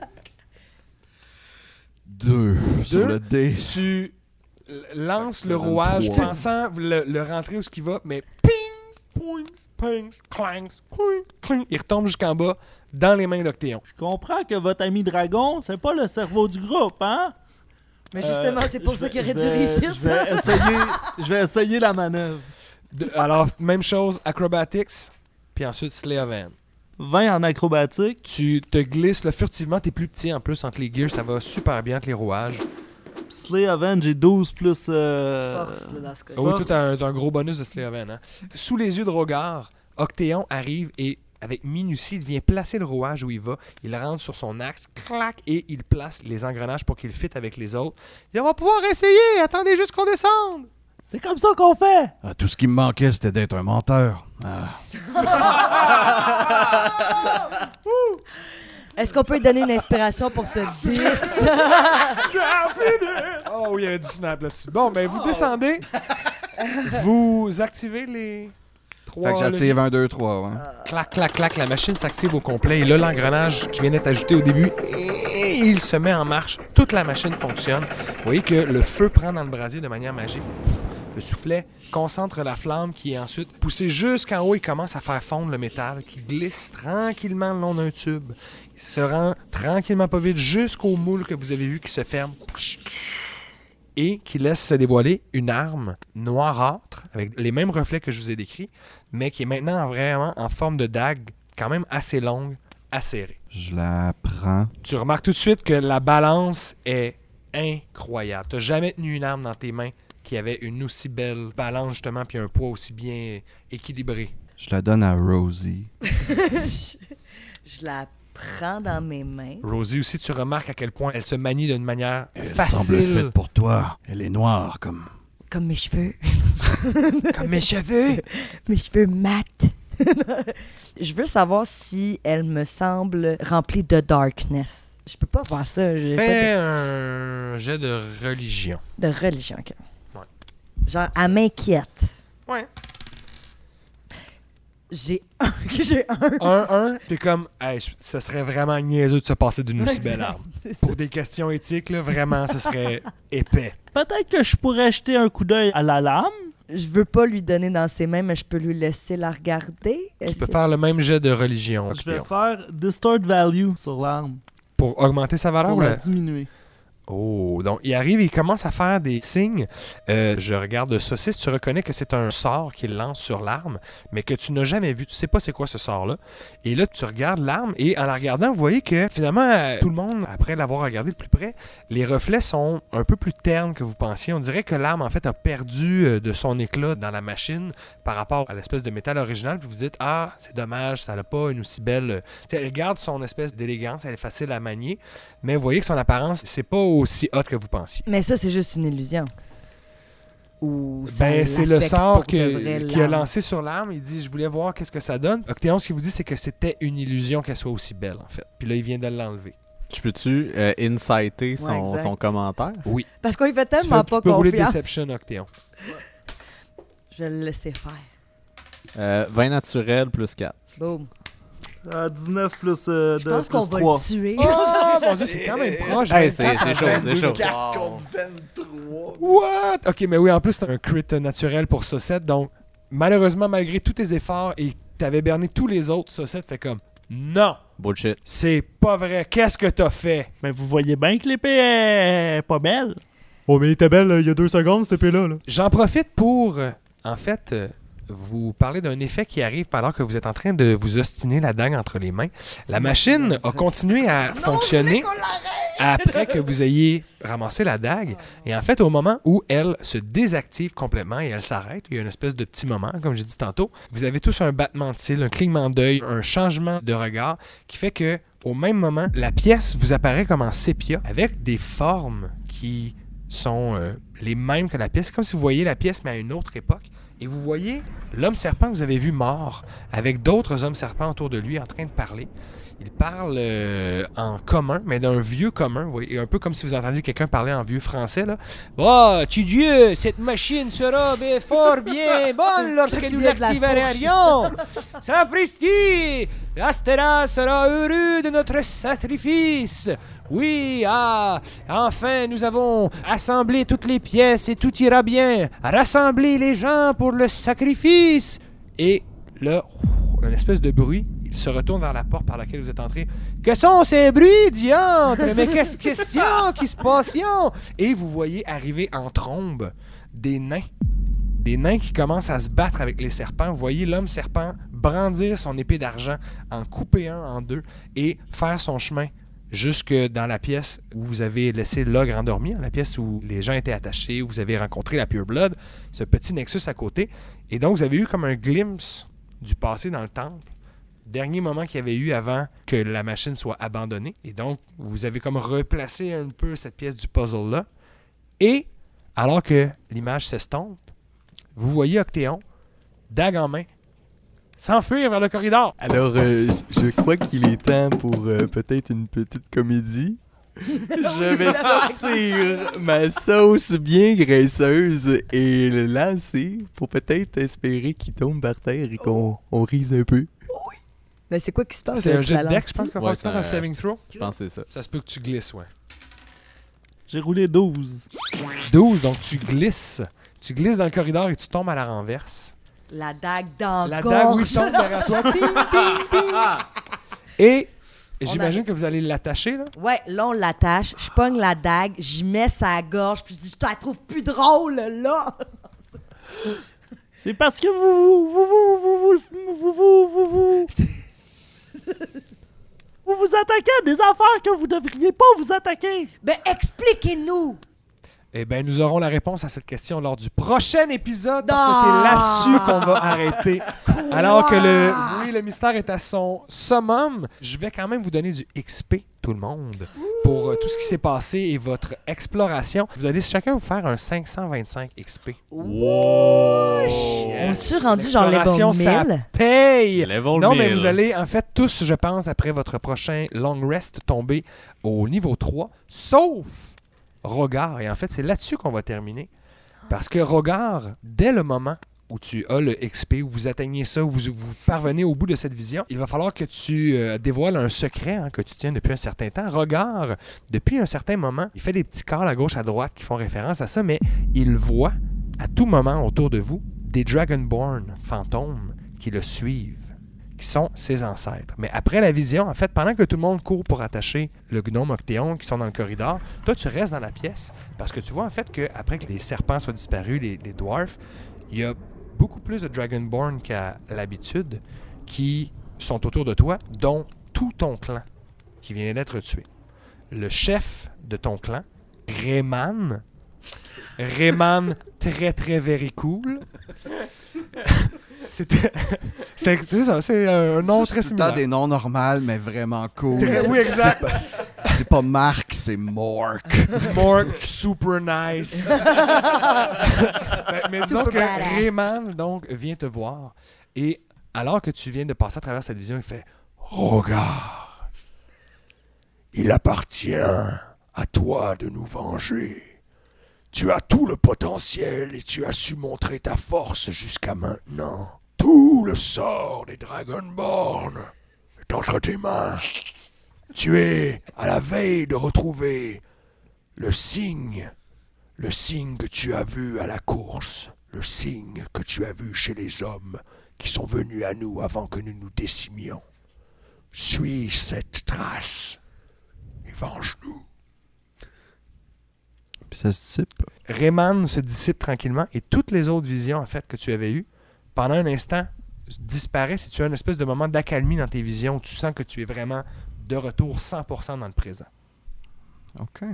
Deux sur Deux. le dé. Tu lances Ça le rouage trois. pensant le, le rentrer où ce qu'il va, mais ping, poings, pings, clangs, cling, cling. Il retombe jusqu'en bas dans les mains d'Octéon. Je comprends que votre ami dragon, c'est pas le cerveau du groupe, hein? Mais justement, Euh, c'est pour je ça vais- qu'il aurait je dû vais- réussir je vais essayer, je vais essayer la manœuvre. De- alors, même chose, acrobatics, puis ensuite slay of hand. 20 en acrobatique. Tu te glisses là, furtivement, t'es plus petit en plus entre les gears, ça va super bien entre les rouages. Slay Avenge, j'ai 12 plus. euh, Force, là, dans ce cas Ah oui, Force. tout un, gros bonus de slay of hand. hein. Sous les yeux de Rogar, Octéon arrive et avec minutie, il vient placer le rouage où il va. Il rentre sur son axe, clac, et il place les engrenages pour qu'il fitte avec les autres. Il dit, on va pouvoir essayer, attendez juste qu'on descende. C'est comme ça qu'on fait! Ah, tout ce qui me manquait, c'était d'être un menteur. Ah. Est-ce qu'on peut lui donner une inspiration pour ce 10? Oh, oui, il y avait du snap là-dessus. Bon, ben vous descendez. vous activez les trois. Fait que j'active un, deux, trois, ouais. Clac, clac, clac, la machine s'active au complet. Et là, l'engrenage qui vient d'être ajouté au début, et il se met en marche. Toute la machine fonctionne. Vous voyez que le feu prend dans le brasier de manière magique. Le soufflet concentre la flamme qui est ensuite poussée jusqu'en haut et commence à faire fondre le métal qui glisse tranquillement le long d'un tube. Il se rend tranquillement pas vite jusqu'au moule que vous avez vu qui se ferme et qui laisse se dévoiler une arme noirâtre avec les mêmes reflets que je vous ai décrits, mais qui est maintenant vraiment en forme de dague, quand même assez longue, acérée. Je la prends. Tu remarques tout de suite que la balance est incroyable. Tu jamais tenu une arme dans tes mains qui avait une aussi belle balance, justement, puis un poids aussi bien équilibré. Je la donne à Rosie. Je la prends dans mes mains. Rosie aussi, tu remarques à quel point elle se manie d'une manière Elle semble facile. faite pour toi. Elle est noire comme. Comme mes cheveux. Comme mes cheveux. Mes cheveux mat. je veux savoir si elle me semble remplie de darkness. Je peux pas voir ça. Fais pas un jet de religion. de, de religion. ok. Genre, elle m'inquiète. Ouais. J'ai un. J'ai un. Un, un, t'es comme, hey, ça serait vraiment niaiseux de se passer d'une aussi belle arme. C'est ça. Pour des questions éthiques, là, vraiment, ce serait épais. Peut-être que je pourrais jeter un coup d'œil à la lame. Je veux pas lui donner dans ses mains, mais je peux lui laisser la regarder. Tu Est-ce peux que- faire le même jet de religion, Je vais faire Distort Value sur l'arme. Pour augmenter sa valeur Pour ou la la- diminuer. Oh, donc il arrive, il commence à faire des signes. Euh, je regarde Saucisse, tu reconnais que c'est un sort qu'il lance sur l'arme, mais que tu n'as jamais vu. Tu sais pas c'est quoi ce sort-là. Et là, tu regardes l'arme et en la regardant, vous voyez que finalement, euh, tout le monde, après l'avoir regardé de plus près, les reflets sont un peu plus ternes que vous pensiez. On dirait que l'arme, en fait, a perdu euh, de son éclat dans la machine par rapport à l'espèce de métal original. Puis vous dites, ah, c'est dommage, ça n'a pas une aussi belle. euh, Tu sais, elle garde son espèce d'élégance, elle est facile à manier, mais vous voyez que son apparence, c'est pas aussi hot que vous pensiez. Mais ça, c'est juste une illusion. Ou ça Ben, c'est le sort que- qu'il a lancé sur l'arme. Il dit Je voulais voir qu'est-ce que ça donne. Octéon, ce qu'il vous dit, c'est que c'était une illusion qu'elle soit aussi belle, en fait. Puis là, il vient de l'enlever. Je peux-tu euh, inciter son, Ouais, exact. son commentaire? Parce qu'on lui fait Tu, tellement fais- tu pas peux rouler. Deception, Octéon. Je vais le laisser faire. Euh, 20 naturel plus 4. Boum. Euh, 19 plus, euh, Je de- pense plus qu'on va 3. le tuer. Oh mon dieu, c'est quand même proche. Hey, c'est 24 c'est à chaud, c'est 22. chaud. 4 contre 23. What? Ok, mais oui, en plus, c'est un crit naturel pour Saucette. Donc, malheureusement, malgré tous tes efforts et t'avais berné tous les autres, Saucette fait comme Non, Bullshit. c'est pas vrai. Qu'est-ce que t'as fait? Mais vous voyez bien que l'épée est pas belle. Oh, mais il était belle euh, il y a deux secondes, cette épée-là. Là. J'en profite pour, euh, en fait, euh, vous parler d'un effet qui arrive pendant que vous êtes en train de vous ostiner la dague entre les mains. La machine a continué à fonctionner après que vous ayez ramassé la dague. Et en fait, au moment où elle se désactive complètement et elle s'arrête, il y a une espèce de petit moment, comme j'ai dit tantôt, vous avez tous un battement de cils, un clignement d'œil, un changement de regard qui fait que, au même moment, la pièce vous apparaît comme en sépia avec des formes qui sont euh, les mêmes que la pièce. Comme si vous voyez la pièce, mais à une autre époque. Et vous voyez l'homme serpent que vous avez vu mort, avec d'autres hommes serpents autour de lui en train de parler. Il parle euh, en commun, mais d'un vieux commun. Vous voyez, un peu comme si vous entendiez quelqu'un parler en vieux français. Là. Oh, tu Dieu, cette machine sera bien, fort bien bonne lorsque nous l'activerions. Sapristi, Astera sera heureux de notre sacrifice. Oui, ah, enfin nous avons assemblé toutes les pièces et tout ira bien. Rassemblez les gens pour le sacrifice. Et là, une espèce de bruit. Il se retourne vers la porte par laquelle vous êtes entré. Que sont ces bruits, diantre? Mais qu'est-ce question qui se passe? Et vous voyez arriver en trombe des nains. Des nains qui commencent à se battre avec les serpents. Vous voyez l'homme serpent brandir son épée d'argent, en couper un en deux et faire son chemin jusque dans la pièce où vous avez laissé l'ogre endormi, hein, la pièce où les gens étaient attachés, où vous avez rencontré la Pure Blood, ce petit nexus à côté. Et donc, vous avez eu comme un glimpse du passé dans le temple. Dernier moment qu'il y avait eu avant que la machine soit abandonnée. Et donc, vous avez comme replacé un peu cette pièce du puzzle-là. Et, alors que l'image s'estompe, vous voyez Octéon, dague en main, s'enfuir vers le corridor. Alors, euh, je crois qu'il est temps pour euh, peut-être une petite comédie. Je vais sortir ma sauce bien graisseuse et le lancer pour peut-être espérer qu'il tombe par terre et qu'on on rise un peu. Mais c'est quoi qui se passe? C'est un jet de deck, je pense qu'il va Ouais, falloir que tu fasses un saving throw. Je pense que c'est ça. Ça se peut que tu glisses, ouais. J'ai roulé 12. 12, donc tu glisses. Tu glisses dans le corridor et tu tombes à la renverse. La dague dans La gorge. dague, oui, tombe derrière toi. Et j'imagine que vous allez l'attacher, là. Ouais, là, on l'attache. Je pogne la dague, j'y mets sa gorge, puis je dis, je te la trouve plus drôle, là. C'est parce que vous vous vous vous vous vous vous vous vous vous vous attaquez à des affaires que vous devriez pas vous attaquer. Ben, expliquez-nous. Eh bien, nous aurons la réponse à cette question lors du prochain épisode, parce que Ah! c'est là-dessus qu'on va arrêter. Alors que le, oui, le mystère est à son summum, je vais quand même vous donner du XP, tout le monde, pour euh, tout ce qui s'est passé et votre exploration. Vous allez chacun vous faire un 525 XP. On s'est rendu genre level ça 1000. paye! Level Non, mais 1000. vous allez, en fait, tous, je pense, après votre prochain long rest, tomber au niveau 3, sauf Rogar. Et en fait, c'est là-dessus qu'on va terminer. Parce que Rogar, dès le moment où tu as le XP, où vous atteignez ça, où vous, parvenez au bout de cette vision, il va falloir que tu euh, dévoiles un secret hein, que tu tiens depuis un certain temps. Rogar, depuis un certain moment, il fait des petits calls à gauche, à droite qui font référence à ça, mais il voit à tout moment autour de vous des Dragonborn fantômes qui le suivent, qui sont ses ancêtres. Mais après la vision, en fait, pendant que tout le monde court pour attacher le gnome Octéon qui sont dans le corridor, toi, tu restes dans la pièce parce que tu vois en fait qu'après que les serpents soient disparus, les, dwarfs, il y a beaucoup plus de Dragonborn qu'à l'habitude qui sont autour de toi, dont tout ton clan qui vient d'être tué. Le chef de ton clan, Rayman, Rayman très très very cool. C'était c'est ça, c'est un nom très similaire. des noms normaux, mais vraiment cool. Très- oui, exact. C'est pas- pas Marc, c'est Mork. More super nice. Ben, mais disons Super que badass. Rayman donc vient te voir et alors que tu viens de passer à travers cette vision, il fait Regarde, il appartient à toi de nous venger. Tu as tout le potentiel et tu as su montrer ta force jusqu'à maintenant. Tout le sort des Dragonborn d'entre tes mains. Tu es à la veille de retrouver le signe, le signe que tu as vu à la course, le signe que tu as vu chez les hommes qui sont venus à nous avant que nous nous décimions. Suis cette trace et venge-nous. Puis ça se dissipe. Rayman se dissipe tranquillement et toutes les autres visions en fait que tu avais eues, pendant un instant, disparaissent et tu as une espèce de moment d'accalmie dans tes visions où tu sens que tu es vraiment de retour 100% dans le présent. OK.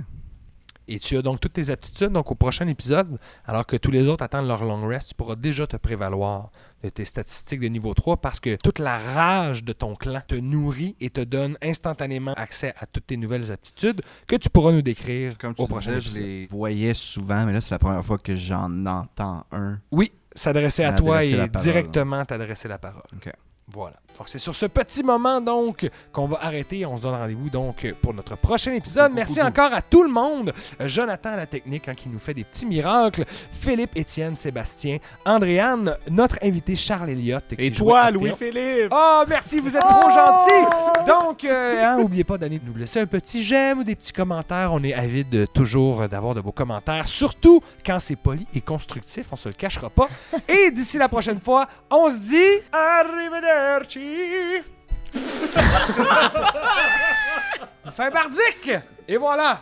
Et tu as donc toutes tes aptitudes. Donc, au prochain épisode, alors que tous les autres attendent leur long rest, tu pourras déjà te prévaloir de tes statistiques de niveau 3 parce que toute la rage de ton clan te nourrit et te donne instantanément accès à toutes tes nouvelles aptitudes que tu pourras nous décrire Comme tu au prochain disais, je épisode. les voyais souvent, mais là, c'est la première fois que j'en entends un. Oui, s'adresser à toi et parole. directement t'adresser la parole. OK. Voilà. Donc c'est sur ce petit moment donc qu'on va arrêter. On se donne rendez-vous donc pour notre prochain épisode. Merci encore à tout le monde. Jonathan à la technique hein, qui nous fait des petits miracles. Philippe, Étienne, Sébastien, Andréane, notre invité Charles Elliott. Et toi, Actéon. Louis-Philippe? Oh, merci, vous êtes trop gentil. Donc, euh, hein, n'oubliez pas d'aller nous laisser un petit j'aime ou des petits commentaires. On est avide de- toujours d'avoir de vos commentaires, surtout quand c'est poli et constructif. On se le cachera pas. Et d'ici la prochaine fois, on se dit arrivederci. Fin bardique. Et voilà.